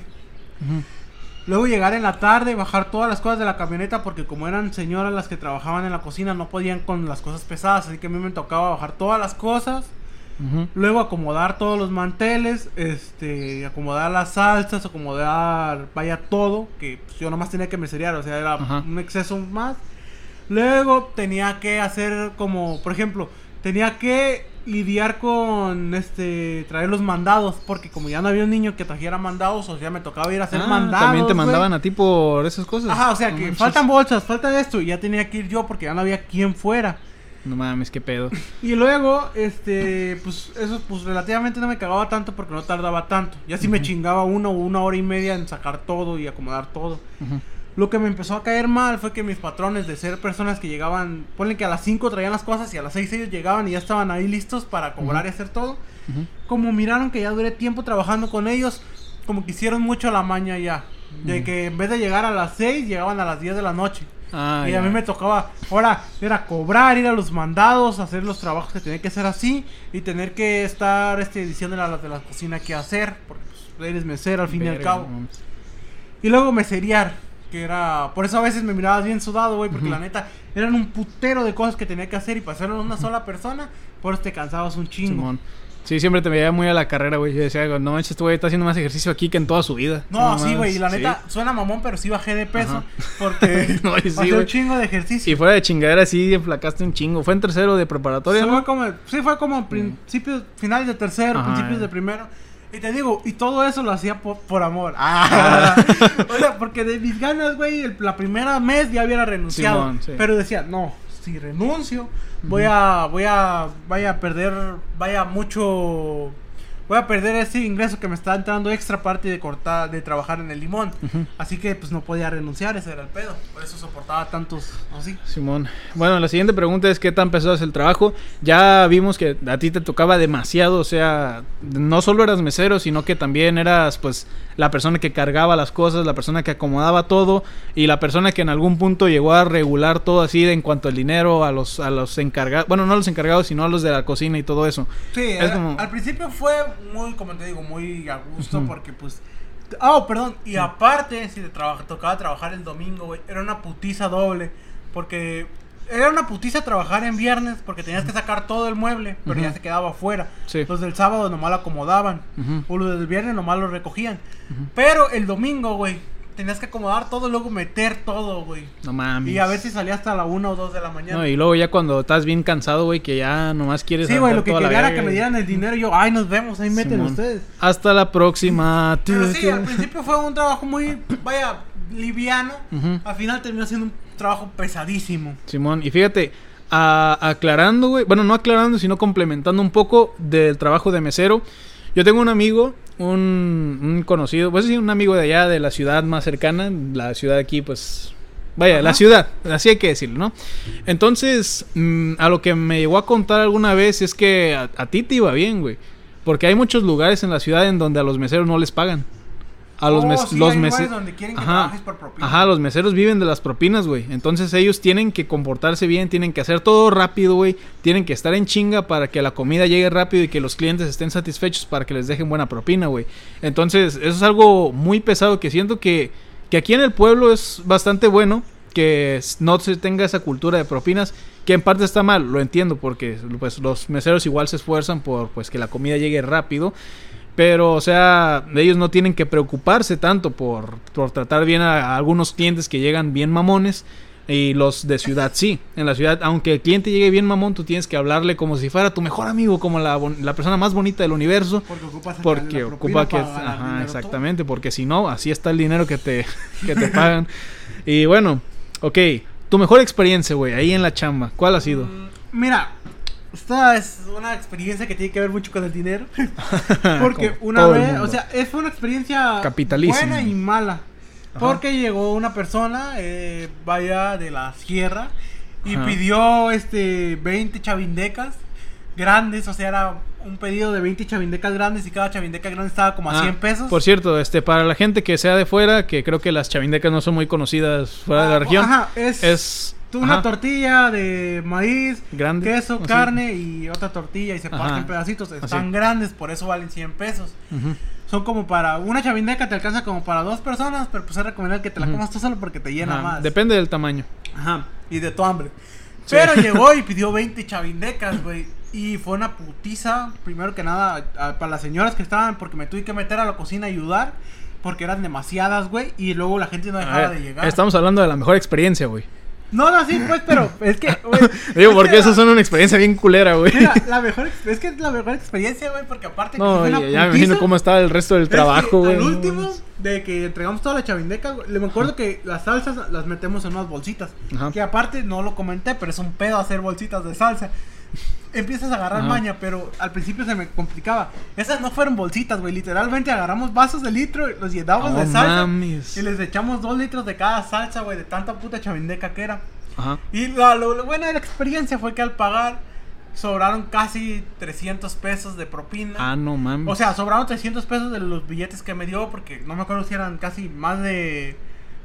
Luego llegar en la tarde, bajar todas las cosas de la camioneta, porque como eran señoras las que trabajaban en la cocina, no podían con las cosas pesadas, así que a mí me tocaba bajar todas las cosas. Luego acomodar todos los manteles, este, acomodar las salsas, acomodar, vaya todo, que pues, yo nomás tenía que meserear, o sea, era un exceso más. Luego tenía que hacer como, por ejemplo, tenía que lidiar con, este, traer los mandados, porque como ya no había un niño que trajera mandados, o sea, me tocaba ir a hacer Ah, mandados. También te mandaban a ti por esas cosas. Ajá, o sea, No que manches. faltan bolsas, falta esto, y ya tenía que ir yo porque ya no había quien fuera. No mames, qué pedo. Y luego, este, pues eso, pues relativamente no me cagaba tanto porque no tardaba tanto. Ya si me chingaba una o una hora y media en sacar todo y acomodar todo. Ujú. Lo que me empezó a caer mal fue que mis patrones de ser personas que llegaban, ponen que a las 5 traían las cosas y a las 6 ellos llegaban y ya estaban ahí listos para cobrar y hacer todo. Como miraron que ya duré tiempo trabajando con ellos, como que hicieron mucho la maña ya. De que en vez de llegar a las 6, llegaban a las 10 de la noche. Ah, y ya. a mí me tocaba, ahora, era cobrar, ir a los mandados, hacer los trabajos que tenía que hacer así y tener que estar este, diciéndole a las de la cocina qué hacer, porque pues, eres mesero al fin y al Verga, cabo. no. Y luego meseriar, que era, por eso a veces me mirabas bien sudado, güey, porque la neta eran un putero de cosas que tenía que hacer y para hacerlo una sola persona, por eso te cansabas un chingo. Simón. Sí, siempre te veía muy a la carrera, güey. Yo decía, no manches, este güey está haciendo más ejercicio aquí que en toda su vida. No, sí, güey, y la sí. neta, suena mamón, pero sí bajé de peso, Ajá. porque No, sí, un chingo de ejercicio. Y fuera de chingadera, sí, enflacaste un chingo. Fue en tercero de preparatoria, Sí, ¿no? fue como, sí, fue como principios, finales de tercero, Ajá, principios de primero. Y te digo, y todo eso lo hacía por, por amor. Ah. o sea, porque de mis ganas, güey, el- la primera mes ya hubiera renunciado. Simón, sí. Pero decía, no, si renuncio, voy a, voy a, vaya a perder, vaya mucho, voy a perder ese ingreso que me está entrando extra parte de cortar, de trabajar en el limón. Así que pues no podía renunciar, ese era el pedo. Por eso soportaba tantos, así. Simón. Bueno, la siguiente pregunta es qué tan pesado es el trabajo. Ya vimos que a ti te tocaba demasiado, o sea, no solo eras mesero, sino que también eras pues la persona que cargaba las cosas, la persona que acomodaba todo y la persona que en algún punto llegó a regular todo así de en cuanto al dinero a los a los encargados, bueno, no a los encargados, sino a los de la cocina y todo eso. Sí, Es era- como- al principio fue muy, como te digo, muy a gusto porque pues... Ah, oh, perdón, y aparte, si te traba- tocaba trabajar el domingo, güey, era una putiza doble, porque era una putiza trabajar en viernes porque tenías que sacar todo el mueble, pero ya se quedaba afuera. Sí. Los del sábado nomás lo acomodaban, o los del viernes nomás lo recogían. Pero el domingo, güey, tenías que acomodar todo y luego meter todo, güey. No mames. Y a ver si salía hasta la 1 o 2 de la mañana. No, y luego ya cuando estás bien cansado, güey, que ya nomás quieres Sí, güey, lo que quería era que me dieran el dinero y yo, ay, nos vemos, ahí meten ustedes. Hasta la próxima. Pero sí, al principio fue un trabajo muy, vaya, liviano. Ujú. Al final terminó siendo un trabajo pesadísimo. Simón, y fíjate, a- aclarando, güey, bueno, no aclarando, sino complementando un poco del trabajo de mesero. Yo tengo un amigo, un, un conocido, pues sí, un amigo de allá, de la ciudad más cercana, la ciudad aquí, pues... Vaya, la ciudad, así hay que decirlo, ¿no? Entonces, mm, a lo que me llegó a contar alguna vez es que a, a ti te iba bien, güey. Porque hay muchos lugares en la ciudad en donde a los meseros no les pagan. A los, Oh, mes- sí, los meseros... Ajá. Ajá, los meseros viven de las propinas, güey. Entonces ellos tienen que comportarse bien, tienen que hacer todo rápido, güey. Tienen que estar en chinga para que la comida llegue rápido y que los clientes estén satisfechos para que les dejen buena propina, güey. Entonces, eso es algo muy pesado que siento que, que aquí en el pueblo es bastante bueno que no se tenga esa cultura de propinas, que en parte está mal, lo entiendo, porque pues los meseros igual se esfuerzan por pues que la comida llegue rápido. Pero, o sea, ellos no tienen que preocuparse tanto por, por tratar bien a, a algunos clientes que llegan bien mamones. Y los de ciudad sí. En la ciudad, aunque el cliente llegue bien mamón, tú tienes que hablarle como si fuera tu mejor amigo, como la, la persona más bonita del universo. Porque ocupas Porque la ocupa que... Ajá, exactamente. Porque si no, así está el dinero que te, que te pagan. Y bueno, ok. Tu mejor experiencia, güey, ahí en la chamba. ¿Cuál ha sido? Mira, esta es una experiencia que tiene que ver mucho con el dinero. Porque una vez, o sea, es una experiencia buena y mala. Ajá. Porque llegó una persona, eh, vaya de la sierra, y Ajá. pidió este 20 chavindecas grandes, o sea, era un pedido de 20 chavindecas grandes y cada chavindeca grande estaba como a Ah, 100 pesos. Por cierto, este, para la gente que sea de fuera, que creo que las chavindecas no son muy conocidas fuera de la Ah, región, Ajá, es, es una ajá, tortilla de maíz, grande, queso, así. carne y otra tortilla y se parten pedacitos. Están Así. grandes, por eso valen 100 pesos. Son como para una chavindeca te alcanza como para dos personas, pero pues es recomendable que te la comas tú solo porque te llena Ajá, más. Depende del tamaño. Ajá, y de tu hambre. Sí. Pero llegó y pidió 20 chavindecas, güey. Y fue una putiza, primero que nada, a- para las señoras que estaban, porque me tuve que meter a la cocina a ayudar, porque eran demasiadas, güey. Y luego la gente no dejaba ver, de llegar. Estamos hablando de la mejor experiencia, güey. No, no, sí, pues, pero es que, güey. Digo, porque que la- son una experiencia bien culera, güey. Mira, la mejor, es que es la mejor experiencia, güey, porque aparte que No, fue ya, ya me imagino cómo estaba el resto del que trabajo, güey. Al último, de que entregamos toda la chavindeca, le me acuerdo que las salsas las metemos en unas bolsitas. Ajá. Que aparte no lo comenté, pero es un pedo hacer bolsitas de salsa. Empiezas a agarrar Ajá. maña, pero al principio se me complicaba. Esas no fueron bolsitas, güey. Literalmente agarramos vasos de litro, los llenamos de salsa mames. y les echamos dos litros de cada salsa, güey, de tanta puta chavindeca que era. Ajá. Y la- lo, lo bueno de la experiencia fue que al pagar sobraron casi 300 pesos de propina. Ah, no mames. O sea, sobraron 300 pesos de los billetes que me dio porque no me acuerdo si eran casi más de...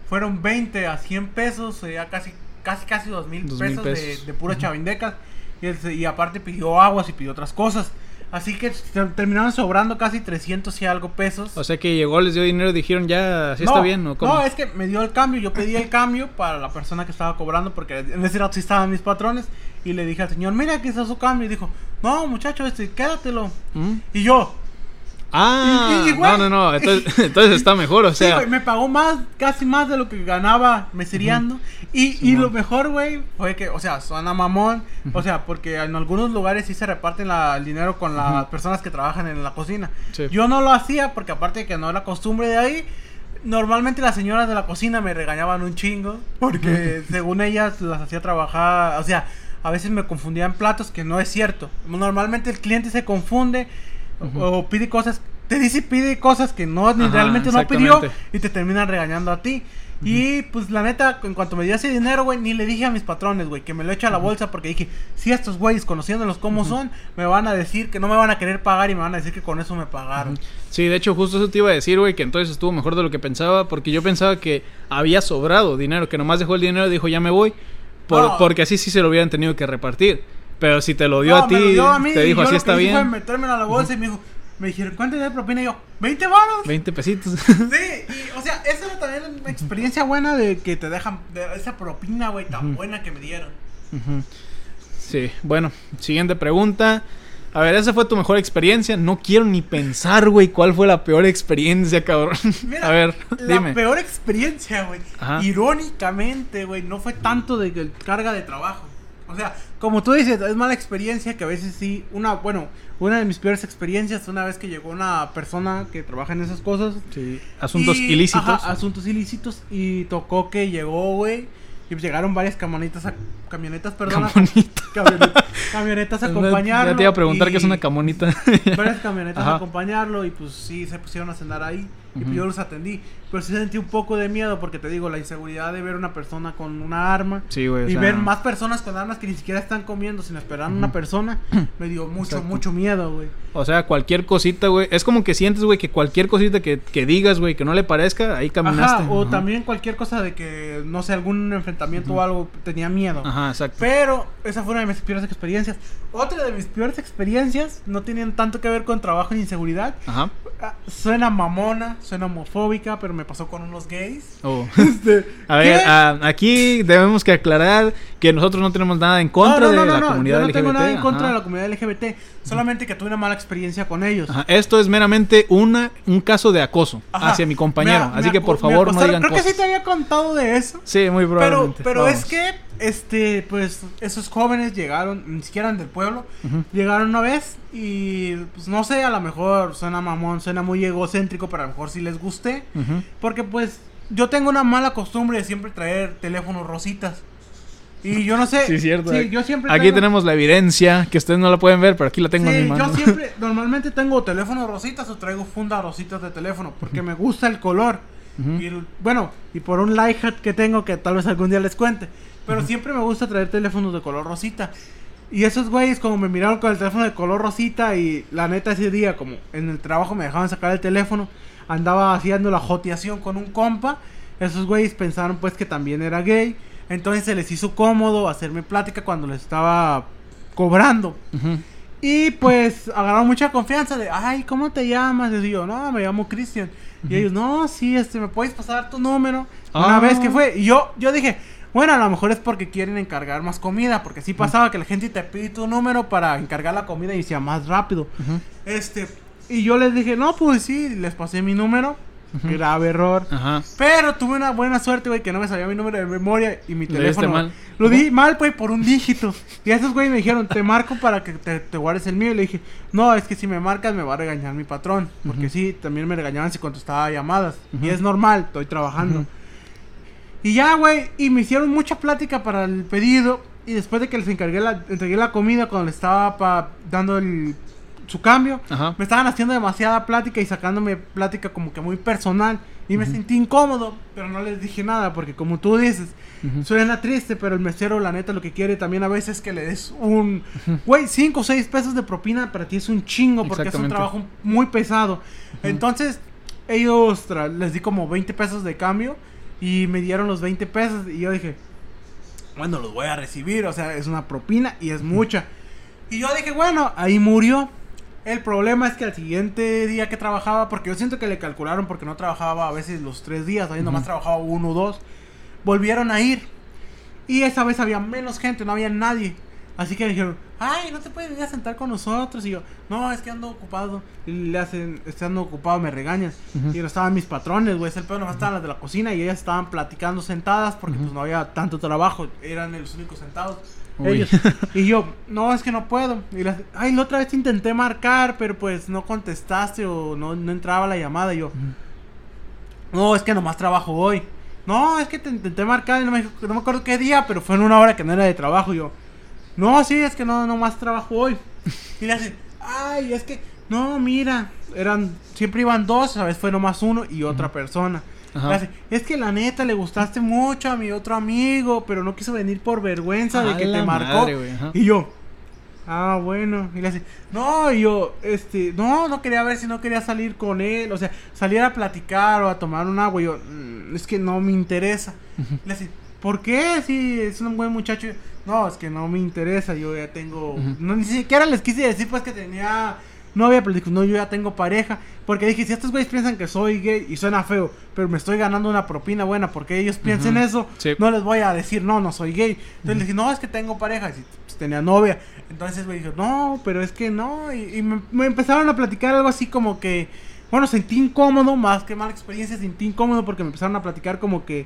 Fueron 20 a 100 pesos, sería casi casi casi 2 mil Dos mil pesos, de, pesos. de puras chavindecas. Y, se- y aparte pidió aguas y pidió otras cosas. Así que terminaron sobrando casi 300 y algo pesos. o sea que llegó, les dio dinero y dijeron, ya, ¿así no, está bien o cómo? No, es que me dio el cambio. Yo pedí el cambio para la persona que estaba cobrando porque en ese rato sí estaban mis patrones. Y le dije al señor, mira, aquí está su cambio. Y dijo, no, muchacho, este, quédatelo. ¿Mm? Y yo, Ah, Y- y- y, no, no, no, entonces, entonces está mejor, o sí, sea, me pagó más, casi más de lo que ganaba meseriando. Y, y Simón. lo mejor, güey, fue que, o sea, suena mamón. O sea, porque en algunos lugares sí se reparten la- el dinero con las personas que trabajan en la cocina. Sí. Yo no lo hacía porque aparte de que no era costumbre de ahí, normalmente las señoras de la cocina me regañaban un chingo porque según ellas las hacía trabajar, o sea, a veces me confundían platos que no es cierto. Normalmente el cliente se confunde o- pide cosas, te dice y pide cosas que no ni Ajá, realmente no pidió y te terminan regañando a ti. Y pues la neta, en cuanto me dio ese dinero, güey, ni le dije a mis patrones, güey, que me lo eche a la bolsa porque dije, si estos güeyes, conociéndolos como son, me van a decir que no me van a querer pagar y me van a decir que con eso me pagaron. sí, de hecho justo eso te iba a decir, güey, que entonces estuvo mejor de lo que pensaba, porque yo pensaba que había sobrado dinero, que nomás dejó el dinero y dijo, ya me voy, por- No. porque así sí se lo hubieran tenido que repartir, pero si te lo dio No, a ti, dio a mí te dijo, así está fue bien, metérmelo a la bolsa y me dijo, me dijeron, ¿cuánto de propina? Y yo, ¿20 varos? 20 pesitos. Sí, y, o sea, esa era también una experiencia buena de que te dejan, de esa propina, güey, tan buena que me dieron. Sí, bueno, siguiente pregunta. A ver, esa fue tu mejor experiencia. No quiero ni pensar, güey, cuál fue la peor experiencia, cabrón. Mira, a ver, la dime. peor experiencia, güey. Irónicamente, güey, no fue tanto de que- carga de trabajo. O sea, como tú dices, es mala experiencia que a veces sí. Una, bueno, una de mis peores experiencias, una vez que llegó una persona que trabaja en esas cosas. Sí, asuntos y- ilícitos. ajá, asuntos ilícitos. Y tocó que llegó, güey. Y pues llegaron varias camionetas, a, camionetas, perdón, camionetas, camionetas a acompañarlo. Ya te iba a preguntar qué es una camonita. Varias camionetas Ajá. a acompañarlo y pues sí, se pusieron a cenar ahí. Y pues yo los atendí. Pero sí sentí un poco de miedo porque te digo, la inseguridad de ver una persona con una arma. Sí, güey. Y sea, ver más personas con armas que ni siquiera están comiendo sin esperar a una persona, me dio mucho, Exacto. mucho miedo, güey. O sea, cualquier cosita, güey. Es como que sientes, güey, que cualquier cosita que, que digas, güey, que no le parezca, ahí caminaste. Ajá, o Ajá. también cualquier cosa de que, no sé, algún enfrentamiento o algo, tenía miedo. Ajá, exacto. Pero esa fue una de mis peores experiencias. Otra de mis peores experiencias no tenían tanto que ver con trabajo ni inseguridad. Ajá. Ah, Suena mamona, suena homofóbica, pero me pasó con unos gays. Oh. Este, A ver, ah, aquí debemos que aclarar que nosotros no tenemos nada en contra No, no, no, de la comunidad yo no LGBT. tengo nada en contra ajá. de la comunidad LGBT, solamente que tuve una mala experiencia con ellos. Ajá, Esto es meramente una, un caso de acoso Ajá. hacia mi compañero. Me así me que por favor no digan Creo cosas. que sí te había contado de eso. Sí, muy Pero, probablemente. pero Vamos. es que, este, pues, esos jóvenes llegaron, ni siquiera eran del pueblo, llegaron una vez y, pues, no sé, a lo mejor suena mamón, suena muy egocéntrico, pero a lo mejor sí les guste. Porque, pues, yo tengo una mala costumbre de siempre traer teléfonos rositas. Y yo no sé. Sí, cierto. Sí, yo siempre Aquí tenemos la evidencia, que ustedes no la pueden ver, pero aquí la tengo en mi mano. yo siempre, normalmente tengo teléfonos rositas o traigo fundas rositas de teléfono porque me gusta el color. Y el- bueno, y por un life hack que tengo que tal vez algún día les cuente. Pero siempre me gusta traer teléfonos de color rosita. Y esos güeyes como me miraron con el teléfono de color rosita y la neta ese día como en el trabajo me dejaban sacar el teléfono, andaba haciendo la joteación con un compa. Esos güeyes pensaron pues que también era gay. Entonces se les hizo cómodo hacerme plática cuando les estaba cobrando. Y pues agarraron mucha confianza de, ay, ¿cómo te llamas? Y yo, no, me llamo Cristian. Y ellos, no, sí, este, ¿me puedes pasar tu número? Una Ah. vez que fue. Y yo, yo dije, bueno, a lo mejor es porque quieren encargar más comida. Porque sí pasaba que la gente te pide tu número para encargar la comida y sea más rápido. Este, y yo les dije, no, pues sí, les pasé mi número. Grave error. Ajá. Pero tuve una buena suerte, güey, que no me sabía mi número de memoria y mi ¿Lo teléfono. mal? Lo di mal, güey, por un dígito. Y esos güey me dijeron, te marco para que te, te guardes el mío. Y le dije, no, es que si me marcas me va a regañar mi patrón. Porque Ujú. sí, también me regañaban si contestaba llamadas. Y Ujú. es normal, estoy trabajando. Y ya, güey, y me hicieron mucha plática para el pedido. Y después de que les encargué la, entregué la comida, cuando les estaba pa- dando el, su cambio, Ajá. me estaban haciendo demasiada plática y sacándome plática como que muy personal. Y me sentí incómodo, pero no les dije nada, porque como tú dices, suena triste, pero el mesero, la neta, lo que quiere también a veces es que le des un. Güey, 5 o 6 pesos de propina para ti es un chingo, porque es un trabajo muy pesado. Entonces, ellos tra- les di como 20 pesos de cambio y me dieron los 20 pesos. Y yo dije, bueno, los voy a recibir, o sea, es una propina y es mucha. Y yo dije, bueno, ahí murió. El problema es que al siguiente día que trabajaba, porque yo siento que le calcularon porque no trabajaba a veces los tres días, ahí nomás Ujú. trabajaba uno o dos, volvieron a ir. Y esa vez había menos gente, no había nadie. Así que dijeron, ay, no te puedes venir a sentar con nosotros. Y yo, no, es que ando ocupado. Y le hacen, estando ocupado, me regañas. Y no estaban mis patrones, güey. Es el pedo, nomás estaban las de la cocina y ellas estaban platicando sentadas porque pues no había tanto trabajo. Eran los únicos sentados. Uy. Ellos. Y yo, no, es que no puedo. Y las, ay, la otra vez intenté marcar, pero pues no contestaste o no, no entraba la llamada. Y yo, no, es que nomás trabajo hoy. No, es que te intenté marcar y no me, no me acuerdo qué día, pero fue en una hora que no era de trabajo. Y yo, no, sí, es que no, nomás trabajo hoy. Y le hace, ay, es que, no, mira, eran, siempre iban dos, esa vez fue nomás uno y otra persona. Le hace, es que la neta le gustaste mucho a mi otro amigo, pero no quiso venir por vergüenza de A que te marcó. madre, y yo, ah, bueno. Y le hace, no, y yo, este, no, no quería ver si no quería salir con él, o sea, salir a platicar o a tomar un agua. Y yo, "Mm, es que no me interesa. Le hace, ¿por qué? Si es un buen muchacho. No, es que no me interesa, yo ya tengo... No, ni siquiera les quise decir pues que tenía novia, pero dijo, no, yo ya tengo pareja. Porque dije, si estos güeyes piensan que soy gay y suena feo, pero me estoy ganando una propina buena porque ellos piensen eso, Sí. no les voy a decir, no, no soy gay. Entonces le dije, no, es que tengo pareja. Y pues, tenía novia. Entonces me dijo, no, pero es que no. Y, y me, me empezaron a platicar algo así como que, bueno, sentí incómodo, más que mala experiencia, sentí incómodo porque me empezaron a platicar como que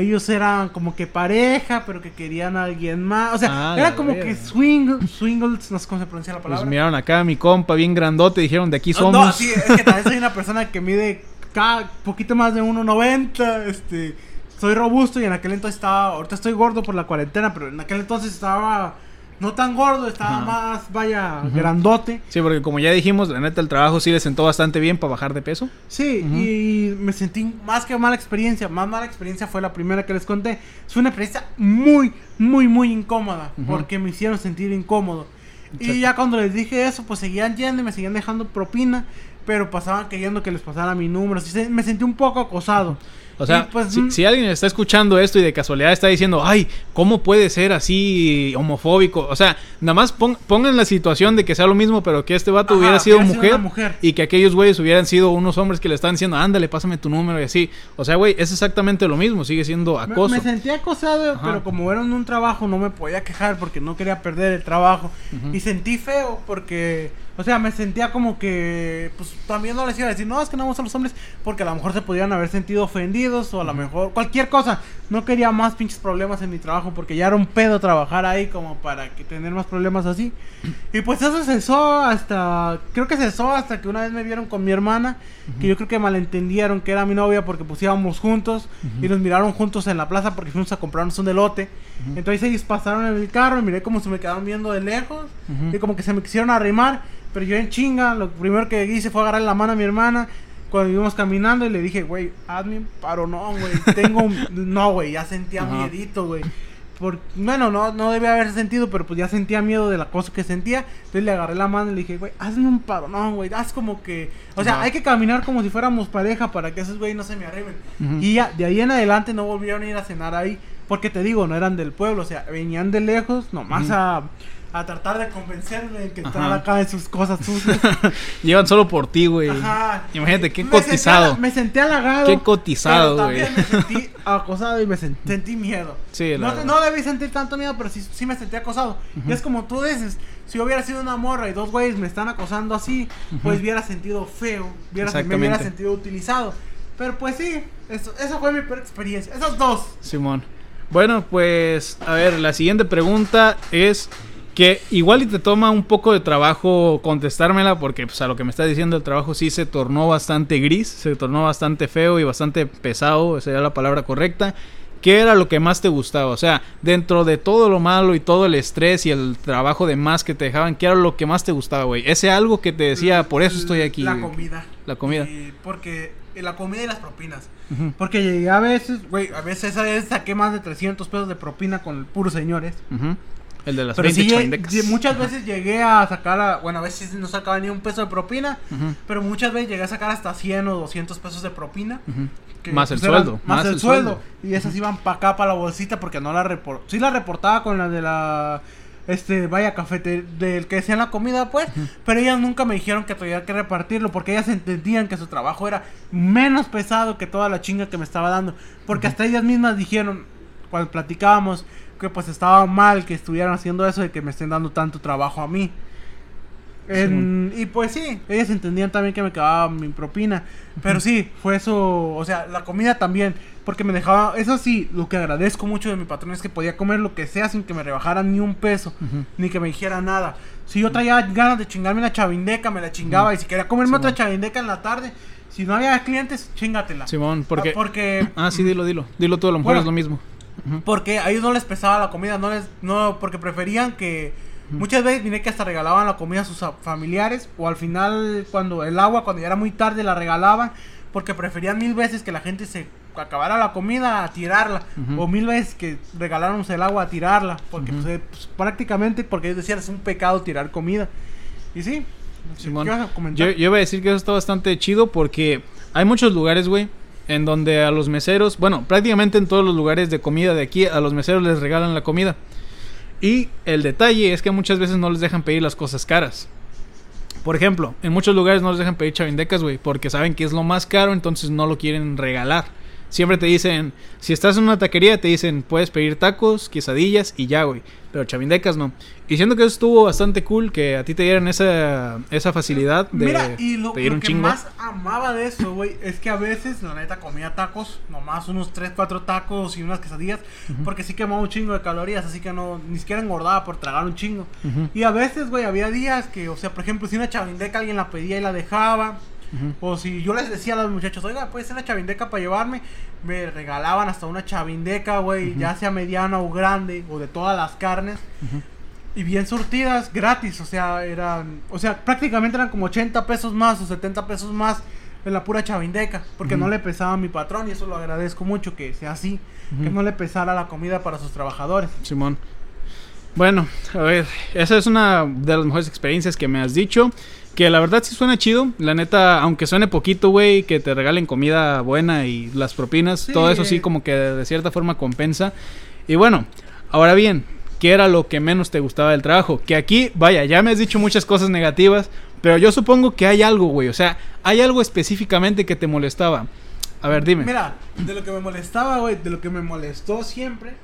ellos eran como que pareja, pero que querían a alguien más. O sea, Ah, era como que swing, swingles, no sé cómo se pronuncia la palabra. Pues miraron acá a mi compa bien grandote, dijeron de aquí No, somos. No, sí, es que también soy una persona que mide cada poquito más de 1.90, este, soy robusto y en aquel entonces estaba, ahorita estoy gordo por la cuarentena, pero en aquel entonces estaba no tan gordo, estaba Ajá. más, vaya, grandote. Sí, porque como ya dijimos, la neta el trabajo sí le sentó bastante bien para bajar de peso. Sí, y me sentí más que mala experiencia. Más mala experiencia fue la primera que les conté. Fue una experiencia muy, muy, muy incómoda. Porque me hicieron sentir incómodo. Exacto. Y ya cuando les dije eso, pues seguían yendo y me seguían dejando propina. Pero pasaban queriendo que les pasara mi número. Así se- me sentí un poco acosado. O sea, pues, si, mm, si alguien está escuchando esto y de casualidad está diciendo, ay, ¿cómo puede ser así homofóbico? O sea, nada más pon- pongan la situación de que sea lo mismo, pero que este vato Ajá, hubiera sido hubiera mujer, y que aquellos güeyes hubieran sido unos hombres que le están diciendo, ándale, pásame tu número y así. O sea, güey, es exactamente lo mismo, sigue siendo Me, acoso. me sentí acosado, Ajá. pero como era en un trabajo no me podía quejar porque no quería perder el trabajo. Y sentí feo porque, o sea, me sentía como que, pues también no les iba a decir, no, es que no me gustan los hombres, porque a lo mejor se podrían haber sentido ofendidos o a lo mejor cualquier cosa. No quería más pinches problemas en mi trabajo porque ya era un pedo trabajar ahí como para que tener más problemas así. Y pues eso cesó hasta, creo que cesó hasta que una vez me vieron con mi hermana, que yo creo que malentendieron que era mi novia porque pues íbamos juntos y nos miraron juntos en la plaza porque fuimos a comprarnos un elote. Entonces ellos pasaron en el carro y miré como se me quedaron viendo de lejos y como que se me quisieron arrimar, pero yo en chinga, lo primero que hice fue agarrar la mano a mi hermana cuando íbamos caminando y le dije, güey, hazme un paro, no, güey, tengo un... No, güey, ya sentía Ajá. miedito, güey. Por, bueno, no, no debía haber sentido, pero pues ya sentía miedo de la cosa que sentía. Entonces le agarré la mano y le dije, güey, hazme un paro, no, güey, haz como que... O sea, Ajá. hay que caminar como si fuéramos pareja para que esos güey no se me arriben. Y ya, de ahí en adelante no volvieron a ir a cenar ahí. Porque te digo, no eran del pueblo, o sea, venían de lejos, nomás a, a tratar de convencerme de que Ajá. estaban acá en sus cosas sucias. Llevan solo por ti, güey. Ajá. Imagínate, qué Me cotizado. me sentí halagado. Qué cotizado, güey. También me sentí acosado y me sen- sentí miedo. Sí, la no, no debí sentir tanto miedo, pero sí, sí me sentí acosado. Y es como tú dices, si hubiera sido una morra y dos güeyes me están acosando así, pues hubiera sentido feo, hubiera, me hubiera sentido utilizado. Pero pues sí, eso, esa fue mi peor experiencia. Esos dos. Simón. Bueno, pues, a ver, la siguiente pregunta es que igual y te toma un poco de trabajo contestármela porque pues a lo que me estás diciendo el trabajo sí se tornó bastante gris, se tornó bastante feo y bastante pesado, sería la palabra correcta. ¿Qué era lo que más te gustaba? O sea, dentro de todo lo malo y todo el estrés y el trabajo de más que te dejaban, ¿qué era lo que más te gustaba, güey? Ese algo que te decía, por eso estoy aquí. La comida. La comida. Porque y la comida y las propinas. Porque llegué a veces, güey, a veces esa vez saqué más de 300 pesos de propina con el puro señores. ujú. El de las Pero 20 sí, lle- muchas veces llegué a sacar, a- bueno, a veces no sacaba ni un peso de propina, pero muchas veces llegué a sacar hasta 100 o 200 pesos de propina. que, Más el pues, eran- sueldo. Más, el, sueldo. Y esas iban para acá, para la bolsita, porque no la reportaba. Sí la reportaba con la de la... Este, vaya, cafete del que decían la comida, pues. Pero ellas nunca me dijeron que tenía que repartirlo, porque ellas entendían que su trabajo era menos pesado que toda la chinga que me estaba dando. Porque hasta ellas mismas dijeron, cuando platicábamos, que pues estaba mal que estuvieran haciendo eso de que me estén dando tanto trabajo a mí. En- y pues sí, ellas entendían también que me quedaba mi propina. Pero sí, fue eso, o sea, la comida también, porque me dejaba, eso sí, lo que agradezco mucho de mi patrón es que podía comer lo que sea sin que me rebajaran ni un peso, ni que me dijera nada. Si yo traía ganas de chingarme una chavindeca, me la chingaba, y si quería comerme Sí, otra chavindeca en la tarde, si no había clientes, chingatela. Simón, porque... Ah, porque Ah, sí, dilo, dilo. Dilo tú, a lo mejor Bueno. es lo mismo. Porque a ellos no les pesaba la comida, no les, no, porque preferían que muchas veces vine que hasta regalaban la comida a sus familiares o al final cuando el agua cuando ya era muy tarde la regalaban porque preferían mil veces que la gente se acabara la comida a tirarla o mil veces que regaláramos el agua a tirarla porque pues, pues, prácticamente porque ellos decían es un pecado tirar comida y sí Simón. ¿qué vas a comentar? Yo, yo iba a decir que eso está bastante chido porque hay muchos lugares, güey, en donde a los meseros, bueno, prácticamente en todos los lugares de comida de aquí, a los meseros les regalan la comida. Y el detalle es que muchas veces no les dejan pedir las cosas caras. Por ejemplo, en muchos lugares no les dejan pedir chavindecas, güey, porque saben que es lo más caro, entonces no lo quieren regalar. Siempre te dicen, si estás en una taquería, te dicen, puedes pedir tacos, quesadillas y ya, güey. Pero chavindecas no. Y siento que eso estuvo bastante cool, que a ti te dieran esa, esa facilidad de Mira, y lo, pedir lo un que chingo. más amaba de eso, güey, es que a veces, la neta, comía tacos, nomás unos 3, 4 tacos y unas quesadillas, porque sí quemaba un chingo de calorías, así que no, ni siquiera engordaba por tragar un chingo. Y a veces, güey, había días que, o sea, por ejemplo, si una chavindeca alguien la pedía y la dejaba, O si yo les decía a los muchachos, oiga, puede ser una chavindeca para llevarme, me regalaban hasta una chavindeca, güey, ya sea mediana o grande, o de todas las carnes. Y bien surtidas, gratis, o sea, eran, o sea, prácticamente eran como 80 pesos más o 70 pesos más en la pura chavindeca, porque no le pesaba a mi patrón y eso lo agradezco mucho que sea así, que no le pesara la comida para sus trabajadores. Simón. Bueno, a ver, esa es una de las mejores experiencias que me has dicho. Que la verdad sí suena chido. La neta, aunque suene poquito, güey, que te regalen comida buena y las propinas, todo eso sí como que de cierta forma compensa. Y bueno, ahora bien, ¿qué era lo que menos te gustaba del trabajo? Que aquí, vaya, ya me has dicho muchas cosas negativas, pero yo supongo que hay algo, güey. O sea, hay algo específicamente que te molestaba. A ver, dime. Mira, de lo que me molestaba, güey, de lo que me molestó siempre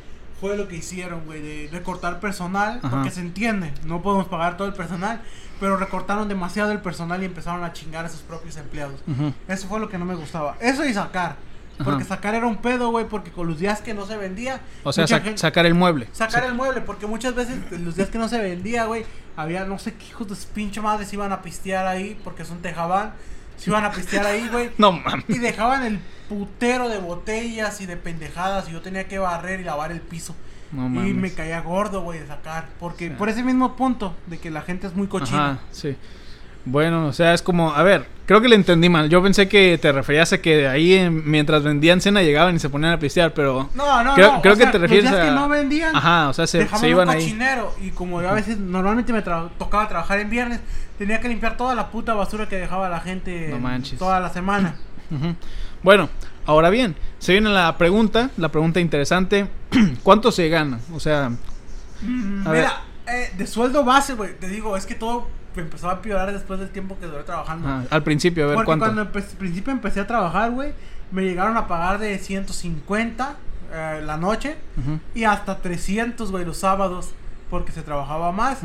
fue lo que hicieron, güey, de recortar personal, porque se entiende, no podemos pagar todo el personal, pero recortaron demasiado el personal y empezaron a chingar a sus propios empleados. Eso fue lo que no me gustaba. Eso y sacar. Porque sacar era un pedo, güey, porque con los días que no se vendía. O sea, sacar el mueble. Sacar el mueble, porque muchas veces los días que no se vendía, güey, había no sé qué hijos de pinche madres iban a pistear ahí porque son tejabán. Se iban a pistear ahí, güey. no mames. Y dejaban el putero de botellas y de pendejadas. Y yo tenía que barrer y lavar el piso. No mames. Y me caía gordo, güey, de sacar. Porque por ese mismo punto de que la gente es muy cochina. sí. Bueno, o sea, es como, a ver, creo que le entendí mal. Yo pensé que te referías a que ahí mientras vendían cena llegaban y se ponían a pistear, pero no, no, creo, creo que te refieres los días a que no vendían. Ajá, o sea, se, se iban un cochinero, ahí. Y como a veces normalmente me tocaba trabajar en viernes, tenía que limpiar toda la puta basura que dejaba la gente toda la semana. Bueno, ahora bien, se viene la pregunta, la pregunta interesante, ¿cuánto se gana? O sea, mm, mira, eh, de sueldo base, güey, te digo, es que todo empezó a empeorar después del tiempo que duré trabajando. Ah, al principio, a ver Porque cuánto. cuando al principio empecé a trabajar, güey, me llegaron a pagar de 150 eh, la noche y hasta 300, güey, los sábados, porque se trabajaba más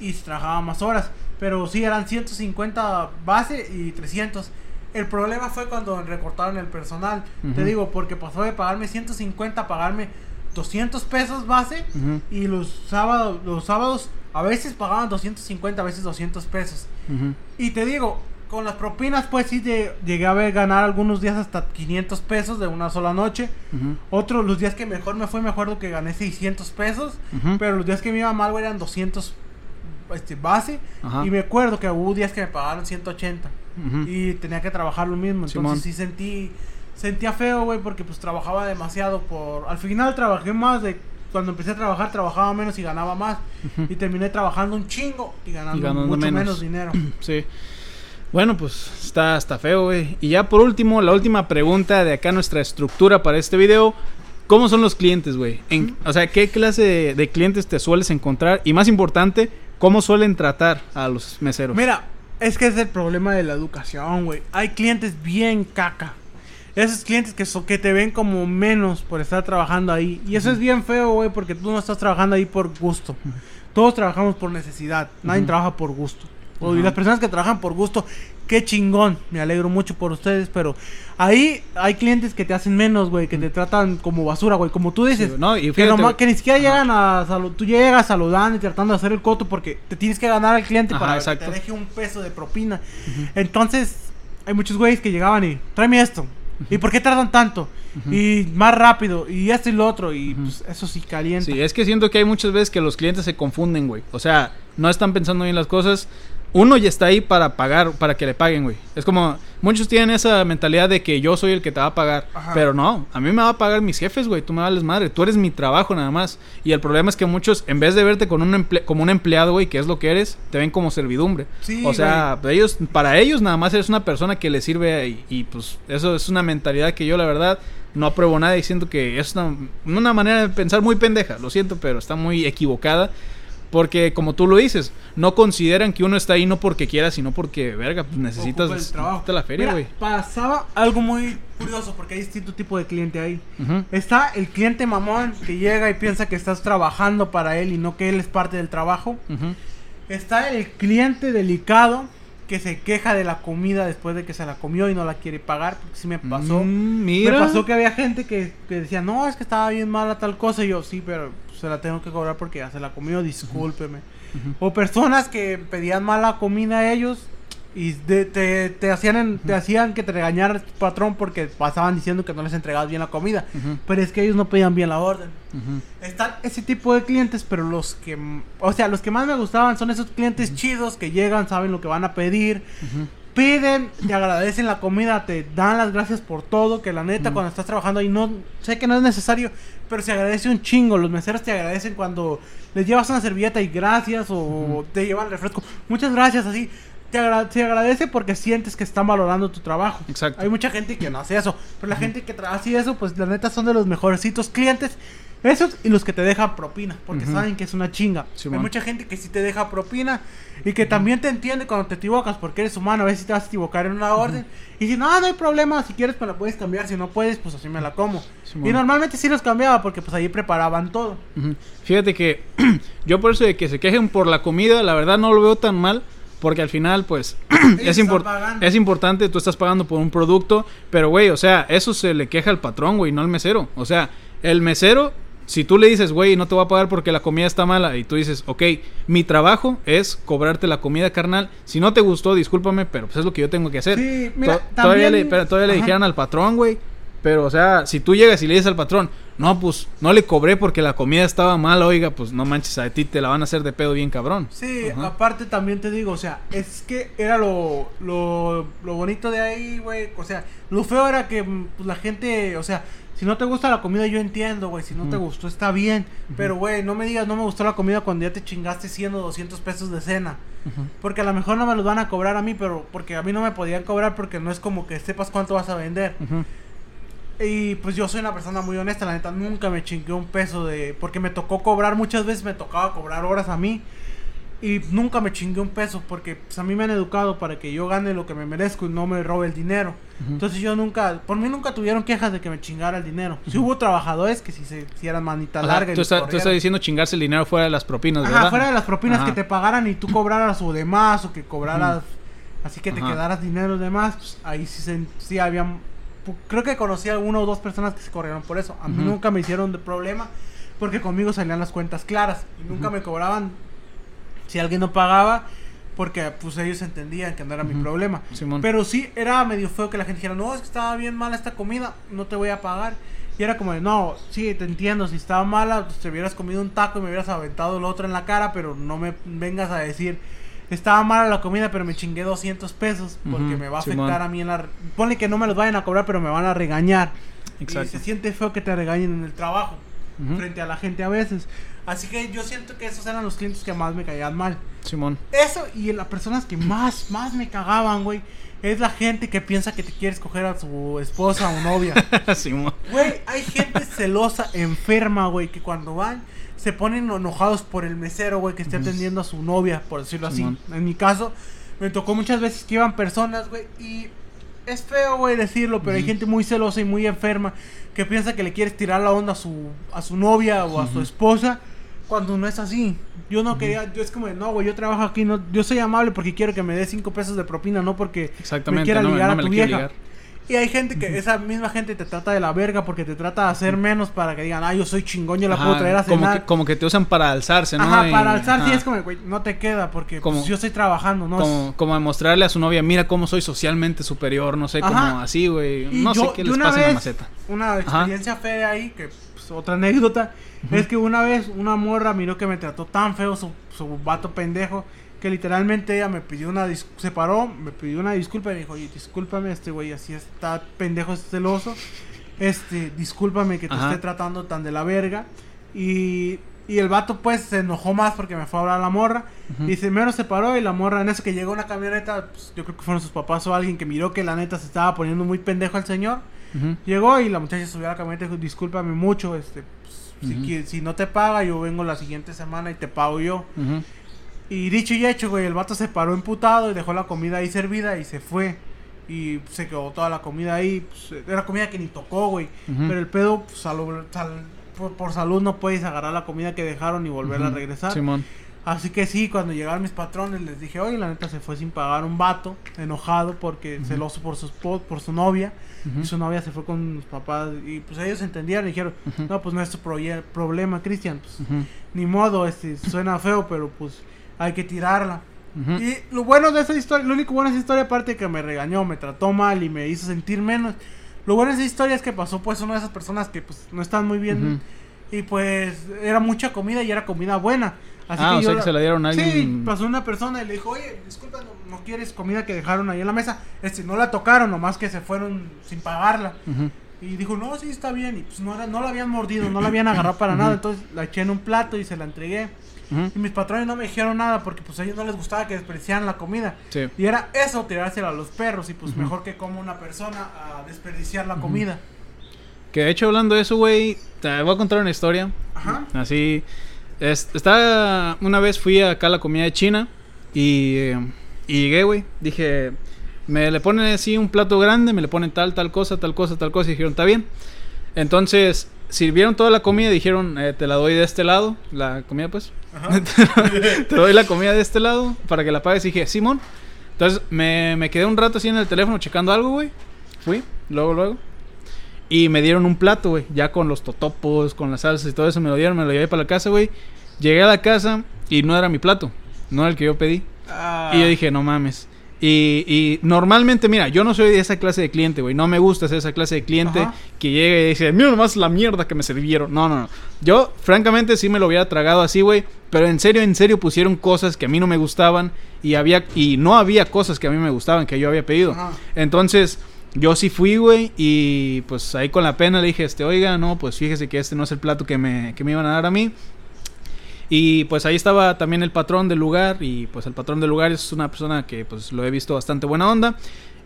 y se trabajaba más horas. Pero sí, eran 150 base y 300. El problema fue cuando recortaron el personal. Te digo, porque pasó de pagarme 150 a pagarme 200 pesos base y los sábados, los sábados a veces pagaban 250, a veces 200 pesos. Y te digo, con las propinas, pues sí de, llegué a ver ganar algunos días hasta 500 pesos de una sola noche. Otros, los días que mejor me fue, me acuerdo que gané 600 pesos. Pero los días que me iba mal eran 200 este, base. Y me acuerdo que hubo días que me pagaron 180. Y tenía que trabajar lo mismo. Entonces sí sentí, sentía feo, güey, porque pues trabajaba demasiado por... Al final trabajé más de cuando empecé a trabajar trabajaba menos y ganaba más. Y terminé trabajando un chingo y ganando, mucho menos. dinero. Sí. Bueno, pues está, está feo, güey. Y ya por último, la última pregunta de acá, nuestra estructura para este video. ¿Cómo son los clientes, güey? O sea, ¿qué clase de, clientes te sueles encontrar? Y más importante, ¿cómo suelen tratar a los meseros? Mira, es que es el problema de la educación, güey. Hay clientes bien caca. Esos clientes que, que te ven como menos por estar trabajando ahí. Y eso es bien feo, güey, porque tú no estás trabajando ahí por gusto. Todos trabajamos por necesidad. Nadie trabaja por gusto. Y las personas que trabajan por gusto, qué chingón. Me alegro mucho por ustedes, pero ahí hay clientes que te hacen menos, güey, que te tratan como basura, güey, como tú dices. no, y que, que, ni siquiera llegan a saludar, tú llegas saludando y tratando de hacer el coto porque te tienes que ganar al cliente para que te deje un peso de propina. Entonces, hay muchos güeyes que llegaban y tráeme esto, ¿Y por qué tardan tanto? Y más rápido, y esto y lo otro, y pues, eso sí calienta. Sí, es que siento que hay muchas veces que los clientes se confunden, güey. O sea, no están pensando bien las cosas uno ya está ahí para pagar, para que le paguen, güey. Es como, muchos tienen esa mentalidad de que yo soy el que te va a pagar. Pero no, a mí me va a pagar mis jefes, güey. Tú me vales madre. Tú eres mi trabajo nada más. Y el problema es que muchos, en vez de verte con un como un empleado, güey, que es lo que eres, te ven como servidumbre. o sea, ellos, para ellos nada más eres una persona que les sirve y, y, pues eso es una mentalidad que yo la verdad no apruebo nada diciendo que es una, una manera de pensar muy pendeja. Lo siento, pero está muy equivocada. Porque como tú lo dices, no consideran que uno está ahí no porque quiera, sino porque, verga, pues necesitas, la feria, güey. Pasaba algo muy curioso porque hay distinto tipo de cliente ahí. Está el cliente mamón que llega y piensa que estás trabajando para él y no que él es parte del trabajo. Está el cliente delicado que se queja de la comida después de que se la comió y no la quiere pagar. Porque sí me pasó. Mm, me pasó que había gente que, que decía, no, es que estaba bien mala tal cosa. Y yo, sí, pero se la tengo que cobrar porque ya se la comió, discúlpeme. O personas que pedían mala comida a ellos Y de- te, te hacían, te hacían que te regañara tu patrón porque pasaban diciendo que no les entregabas bien la comida. Ujú, Pero es que ellos no pedían bien la orden. ujú. Están ese tipo de clientes, pero los que, o sea, los que más me gustaban son esos clientes chidos que llegan, saben lo que van a pedir. Piden, te agradecen la comida, te dan las gracias por todo, que la neta cuando estás trabajando ahí no, sé que no es necesario, pero se agradece un chingo, los meseros te agradecen cuando les llevas una servilleta y gracias, o te llevan refresco, muchas gracias, así. Te agra- agradece porque sientes que están valorando tu trabajo. Exacto. Hay mucha gente que no hace eso. Pero la gente que hace eso, pues la neta son de los mejorcitos clientes. Esos y los que te dejan propina. Porque saben que es una chinga. Hay mucha gente que sí te deja propina. Y que también te entiende cuando te equivocas. Porque eres humano. A veces te vas a equivocar en una orden. Y si no, no hay problema. Si quieres, me la puedes cambiar. Si no puedes, pues así me la como. Y normalmente sí los cambiaba. Porque pues ahí preparaban todo. Fíjate que yo por eso de que se quejen por la comida, la verdad no lo veo tan mal. Porque al final, pues, es, impor- pagando. es importante, tú estás pagando por un producto, pero, güey, o sea, eso se le queja al patrón, güey, no al mesero. O sea, el mesero, si tú le dices, güey, no te voy a pagar porque la comida está mala, y tú dices, ok, mi trabajo es cobrarte la comida, carnal. Si no te gustó, discúlpame, pero pues es lo que yo tengo que hacer. Sí, mira, To- todavía le, también- pero todavía le dijeron al patrón, güey. Pero, o sea, si tú llegas y le dices al patrón, no, pues no le cobré porque la comida estaba mal, oiga, pues no manches, a ti te la van a hacer de pedo bien cabrón. Sí, Ajá. aparte también te digo, o sea, es que era lo, lo, lo bonito de ahí, güey. O sea, lo feo era que pues, la gente, o sea, si no te gusta la comida, yo entiendo, güey. Si no te gustó, está bien. Pero, güey, no me digas, no me gustó la comida cuando ya te chingaste 100 o 200 pesos de cena. Porque a lo mejor no me los van a cobrar a mí, pero porque a mí no me podían cobrar porque no es como que sepas cuánto vas a vender. Y pues yo soy una persona muy honesta, la neta, nunca me chingué un peso de... Porque me tocó cobrar, muchas veces me tocaba cobrar horas a mí. Y nunca me chingué un peso porque pues, a mí me han educado para que yo gane lo que me merezco y no me robe el dinero. Entonces yo nunca, por mí nunca tuvieron quejas de que me chingara el dinero. Si hubo trabajadores que si se hicieran manita O sea, larga y tú, estás, tú estás diciendo chingarse el dinero fuera de las propinas, Ajá, ¿verdad? fuera de las propinas Ajá. que te pagaran y tú cobraras o de más o que cobraras, así que te Ajá. quedaras dinero de más, pues, ahí sí, se, sí había, creo que conocí a una o dos personas que se corrieron por eso. A mí nunca me hicieron de problema porque conmigo salían las cuentas claras y nunca me cobraban si alguien no pagaba porque pues ellos entendían que no era mi problema. Simón. Pero sí era medio feo que la gente dijera, no, es que estaba bien mala esta comida, no te voy a pagar. Y era como de, no, sí, te entiendo, si estaba mala, pues te hubieras comido un taco y me hubieras aventado el otro en la cara, pero no me vengas a decir, estaba mala la comida, pero me chingué 200 pesos, porque Ujú, me va a Simón. afectar a mí en la... Ponle que no me los vayan a cobrar, pero me van a regañar. Y Exacto. se siente feo que te regañen en el trabajo, Ujú. frente a la gente a veces. Así que yo siento que esos eran los clientes que más me caían mal. Simón. Eso y las personas que más, más me cagaban, güey, es la gente que piensa que te quiere escoger a su esposa o novia. Simón. Güey, hay gente celosa, enferma, güey, que cuando van se ponen enojados por el mesero, güey, que esté atendiendo a su novia, por decirlo así. Simón. En mi caso, me tocó muchas veces que iban personas, güey, y es feo, güey, decirlo, pero hay gente muy celosa y muy enferma que piensa que le quieres tirar la onda a su, a su novia o a su esposa cuando no es así. Yo no quería, yo es como, de, no, güey, yo trabajo aquí, no, yo soy amable porque quiero que me dé cinco pesos de propina, no porque me Exactamente. quiera no me- ligar no a tu vieja. ligar. Y hay gente que, esa misma gente te trata de la verga porque te trata de hacer menos para que digan, ah, yo soy chingón, yo la Ajá, puedo traer a como cenar. que, como que te usan para alzarse, ¿no? Ajá, para alzar, sí ajá. es como, güey, no te queda porque Como- pues, yo estoy trabajando, ¿no? Como, como demostrarle a su novia, mira cómo soy socialmente superior, no sé, Ajá. como así, güey. No yo- sé qué les una pasa en la vez- maceta. Una experiencia fea ahí, que pues, otra anécdota, es que una vez una morra miró que me trató tan feo su, su vato pendejo, que literalmente ella me pidió una dis- se paró, me pidió una disculpa y me dijo, oye, discúlpame, este güey así está pendejo, es celoso, este, discúlpame que te Ajá. esté tratando tan de la verga, y, y el vato pues se enojó más porque me fue a hablar a la morra, Ujú. y primero se paró y la morra en eso que llegó una camioneta, pues, yo creo que fueron sus papás o alguien que miró que la neta se estaba poniendo muy pendejo al señor. Llegó y la muchacha subió a la camioneta y dijo, discúlpame mucho, este, pues, si, si no te paga, yo vengo la siguiente semana y te pago yo. Y dicho y hecho, güey, el vato se paró emputado y dejó la comida ahí servida y se fue. Y se quedó toda la comida ahí, pues, era comida que ni tocó, güey. Pero el pedo, pues, sal- por, por salud no puedes agarrar la comida que dejaron y volverla a regresar. Simón. Así que sí, cuando llegaron mis patrones les dije, oye, la neta se fue sin pagar un vato, enojado porque Ujú. celoso por su, por su novia. Y su novia se fue con los papás y pues ellos entendieron y dijeron, no, pues no es tu problema, Cristian, pues ni modo, este, suena feo, pero pues hay que tirarla. Y lo bueno de esa historia, lo único bueno de esa historia, aparte de que me regañó, me trató mal y me hizo sentir menos. Lo bueno de esa historia es que pasó pues una de esas personas que pues no están muy bien. Y pues era mucha comida y era comida buena. Así Ah, o yo sea que se la dieron a Sí, alguien. pasó una persona y le dijo, oye, disculpa, no, no quieres comida que dejaron ahí en la mesa. Este, no la tocaron, nomás que se fueron sin pagarla. Ujú. Y dijo, no, sí, está bien. Y pues no, era, no la habían mordido, no la habían agarrado para nada. Entonces la eché en un plato y se la entregué. Y mis patrones no me dijeron nada porque pues a ellos no les gustaba que desperdiciaran la comida. Sí. Y era eso, tirársela a los perros. Y pues mejor que como una persona a desperdiciar la comida. Que de hecho, hablando de eso, güey, te voy a contar una historia. Ajá. Así. es- estaba. Una vez fui acá a la comida de China. Y. eh, y llegué, güey. Dije. Me le ponen así un plato grande. Me le ponen tal, tal cosa, tal cosa, tal cosa. Y dijeron, está bien. Entonces. Sirvieron toda la comida y dijeron, eh, te la doy de este lado. La comida, pues. Te doy la comida de este lado para que la pagues. Y dije, Simón. Entonces me, me quedé un rato así en el teléfono checando algo, güey. Fui, luego, luego. Y me dieron un plato, güey. Ya con los totopos, con las salsas y todo eso me lo dieron. Me lo llevé para la casa, güey. Llegué a la casa y no era mi plato. No era el que yo pedí. Ah. Y yo dije, no mames. Y, y normalmente, mira, yo no soy de esa clase de cliente, güey. No me gusta ser esa clase de cliente Ajá. que llega y dice, mira nomás la mierda que me sirvieron. No, no, no. Yo, francamente, sí me lo hubiera tragado así, güey. Pero en serio, en serio pusieron cosas que a mí no me gustaban. Y había, y no había cosas que a mí me gustaban, que yo había pedido. Ajá. Entonces, yo sí fui, güey. Y pues ahí con la pena le dije, este, oiga, no, pues fíjese que este no es el plato que me, que me iban a dar a mí. Y pues ahí estaba también el patrón del lugar y pues el patrón del lugar es una persona que pues lo he visto bastante buena onda.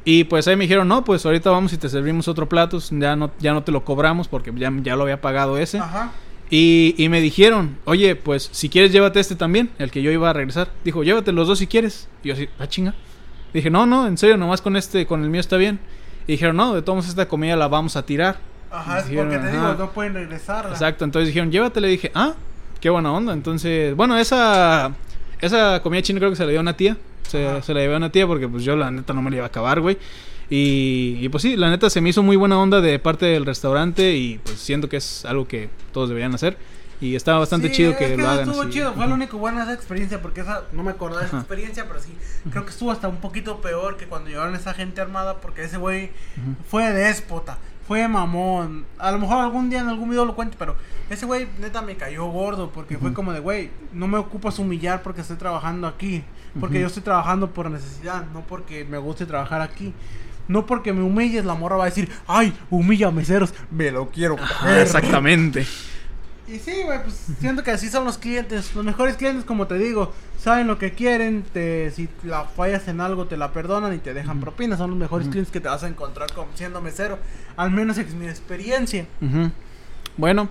Y pues ahí me dijeron, no, pues ahorita vamos y te servimos otro plato, ya no, ya no te lo cobramos porque ya, ya lo había pagado ese. Ajá. Y, y me dijeron, oye, pues si quieres llévate este también, el que yo iba a regresar. Dijo, llévate los dos si quieres. Y yo así, ah, chinga. Dije, no, no, en serio, nomás con este, con el mío está bien. Y dijeron, no, de todos esta comida la vamos a tirar. Ajá, es porque te digo, no pueden regresarla. Exacto, entonces dijeron, llévatele. dije, ah, qué buena onda. Entonces, bueno, esa, esa comida china creo que se la dio a una tía. Se, se la llevé a una tía porque pues yo la neta no me la iba a acabar, güey. Y, y, pues sí, la neta se me hizo muy buena onda de parte del restaurante y pues siento que es algo que todos deberían hacer. Y estaba bastante Sí, chido es que, lo eso hagan estuvo así. chido, fue lo único bueno de esa experiencia, porque esa, no me acordaba de esa experiencia, pero sí, creo que estuvo hasta un poquito peor que cuando llevaron esa gente armada, porque ese güey fue déspota, fue mamón. A lo mejor algún día en algún video lo cuento, pero ese güey neta me cayó gordo, porque fue como de, güey, no me ocupas humillar porque estoy trabajando aquí, porque yo estoy trabajando por necesidad, no porque me guste trabajar aquí. No porque me humilles, la morra va a decir, ay, humilla meseros, me lo quiero Ajá, coger". exactamente. Y sí, güey, pues siento que así son los clientes. Los mejores clientes, como te digo, saben lo que quieren. Te, si la fallas en algo, te la perdonan y te dejan propina. Son los mejores clientes que te vas a encontrar como siendo mesero. Al menos es mi experiencia. Bueno,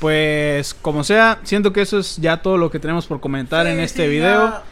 pues como sea, siento que eso es ya todo lo que tenemos por comentar en este sí, video. ya-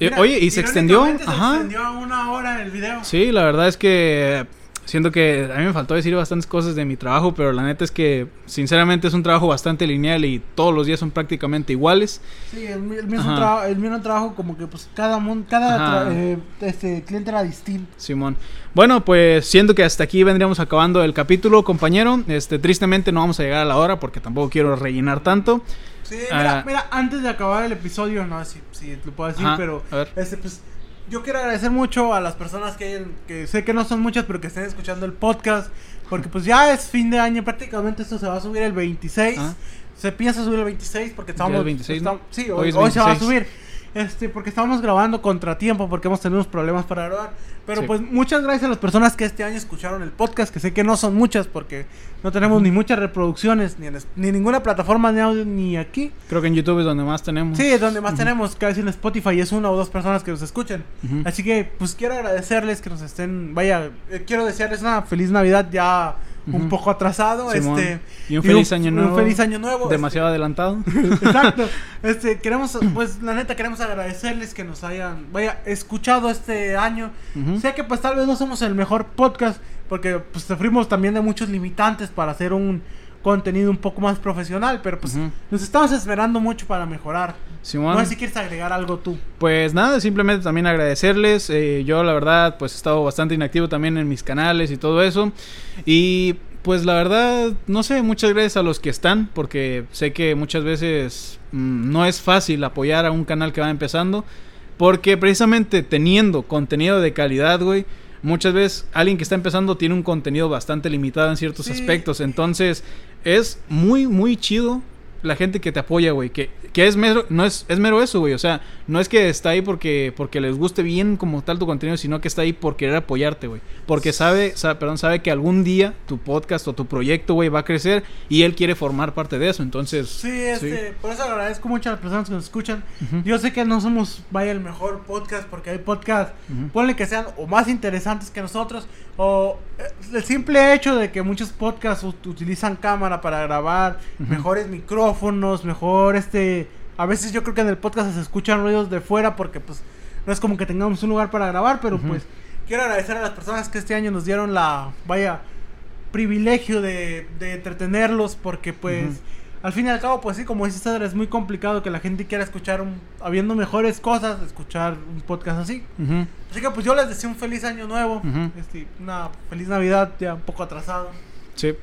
Mira, Oye, y se extendió. Se Ajá. extendió a una hora el video. Sí, la verdad es que siento que a mí me faltó decir bastantes cosas de mi trabajo, pero la neta es que sinceramente es un trabajo bastante lineal y todos los días son prácticamente iguales. Sí, el, el mismo, Ajá. traba- el mismo trabajo, como que pues cada, mon- cada eh, este, cliente era distinto. Simón. Bueno, pues siento que hasta aquí vendríamos acabando el capítulo, compañero. Este, tristemente no vamos a llegar a la hora porque tampoco quiero rellenar tanto. Sí, mira, Ah. mira, antes de acabar el episodio, no sé si, si lo puedo decir, Ajá, pero este pues yo quiero agradecer mucho a las personas que, que sé que no son muchas, pero que estén escuchando el podcast, porque pues ya es fin de año, prácticamente esto se va a subir el 26. Ah. Se piensa subir el 26 porque estamos el 26, ¿no? estamos- sí, Hoy hoy, es hoy se va a 26. subir. Este, porque estamos grabando contratiempo, porque hemos tenido unos problemas para grabar. Pero Sí. pues muchas gracias a las personas que este año escucharon el podcast, que sé que no son muchas porque no tenemos ni muchas reproducciones, ni, en ni ninguna plataforma de audio, ni aquí. Creo que en YouTube es donde más tenemos. Sí, es donde más tenemos, casi en Spotify es una o dos personas que nos escuchan. Ujú. Así que pues quiero agradecerles que nos estén, vaya, eh, quiero desearles una feliz Navidad ya un poco atrasado, Simón. este Y un feliz año nuevo. Un feliz año nuevo. Demasiado adelantado. este, exacto. Este, queremos pues la neta queremos agradecerles que nos hayan vaya escuchado este año. Sé que pues tal vez no somos el mejor podcast porque pues sufrimos también de muchos limitantes para hacer un contenido un poco más profesional, pero pues nos estamos esperando mucho para mejorar. Simón. No sé si quieres agregar algo tú. Pues nada, simplemente también agradecerles. eh, yo la verdad pues he estado bastante inactivo también en mis canales y todo eso. Y pues la verdad, no sé, muchas gracias a los que están, porque sé que muchas veces mm, no es fácil apoyar a un canal que va empezando. Porque precisamente teniendo contenido de calidad, güey, muchas veces alguien que está empezando tiene un contenido bastante limitado en ciertos Sí. aspectos. Entonces, es muy, muy chido la gente que te apoya, güey. Que, que es mero, no es, es mero eso, güey. O sea, no es que está ahí porque, porque les guste bien como tal tu contenido, sino que está ahí por querer apoyarte, güey. Porque sabe, sabe, perdón, sabe que algún día tu podcast o tu proyecto, güey, va a crecer y él quiere formar parte de eso. Entonces, Sí, este, por eso agradezco mucho a las personas que nos escuchan. Yo sé que no somos, vaya, el mejor podcast, porque hay podcasts, Ujú. ponle que sean o más interesantes que nosotros, o eh, el simple hecho de que muchos podcasts ut- utilizan cámara para grabar, mejores micrófonos, mejor este... A veces yo creo que en el podcast se escuchan ruidos de fuera porque pues no es como que tengamos un lugar para grabar, pero pues quiero agradecer a las personas que este año nos dieron la, vaya, privilegio de, de entretenerlos porque pues al fin y al cabo pues sí como dice César es muy complicado que la gente quiera escuchar un, habiendo mejores cosas escuchar un podcast así. Así que pues yo les deseo un feliz año nuevo este, una feliz navidad ya un poco atrasado. Sí.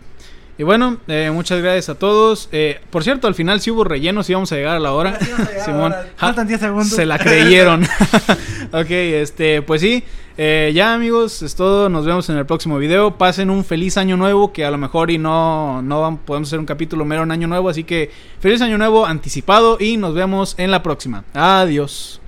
Y bueno, eh, muchas gracias a todos. Eh, por cierto, al final sí hubo relleno, sí vamos a llegar a la hora. Sí a Simón. ahora. Ja, Faltan 10 segundos. Se la creyeron. ok, este, pues sí. eh, ya amigos, es todo. Nos vemos en el próximo video. Pasen un feliz año nuevo, que a lo mejor y no, no podemos hacer un capítulo mero en año nuevo. Así que feliz año nuevo anticipado y nos vemos en la próxima. Adiós.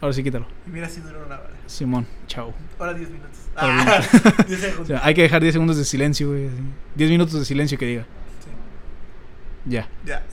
Ahora sí, quítalo. y mira si duró una hora Simón, chao. ahora 10 minutos Ah, 10 O sea, hay que dejar 10 segundos de silencio, güey. así. 10 minutos de silencio que diga. Sí. Ya. ya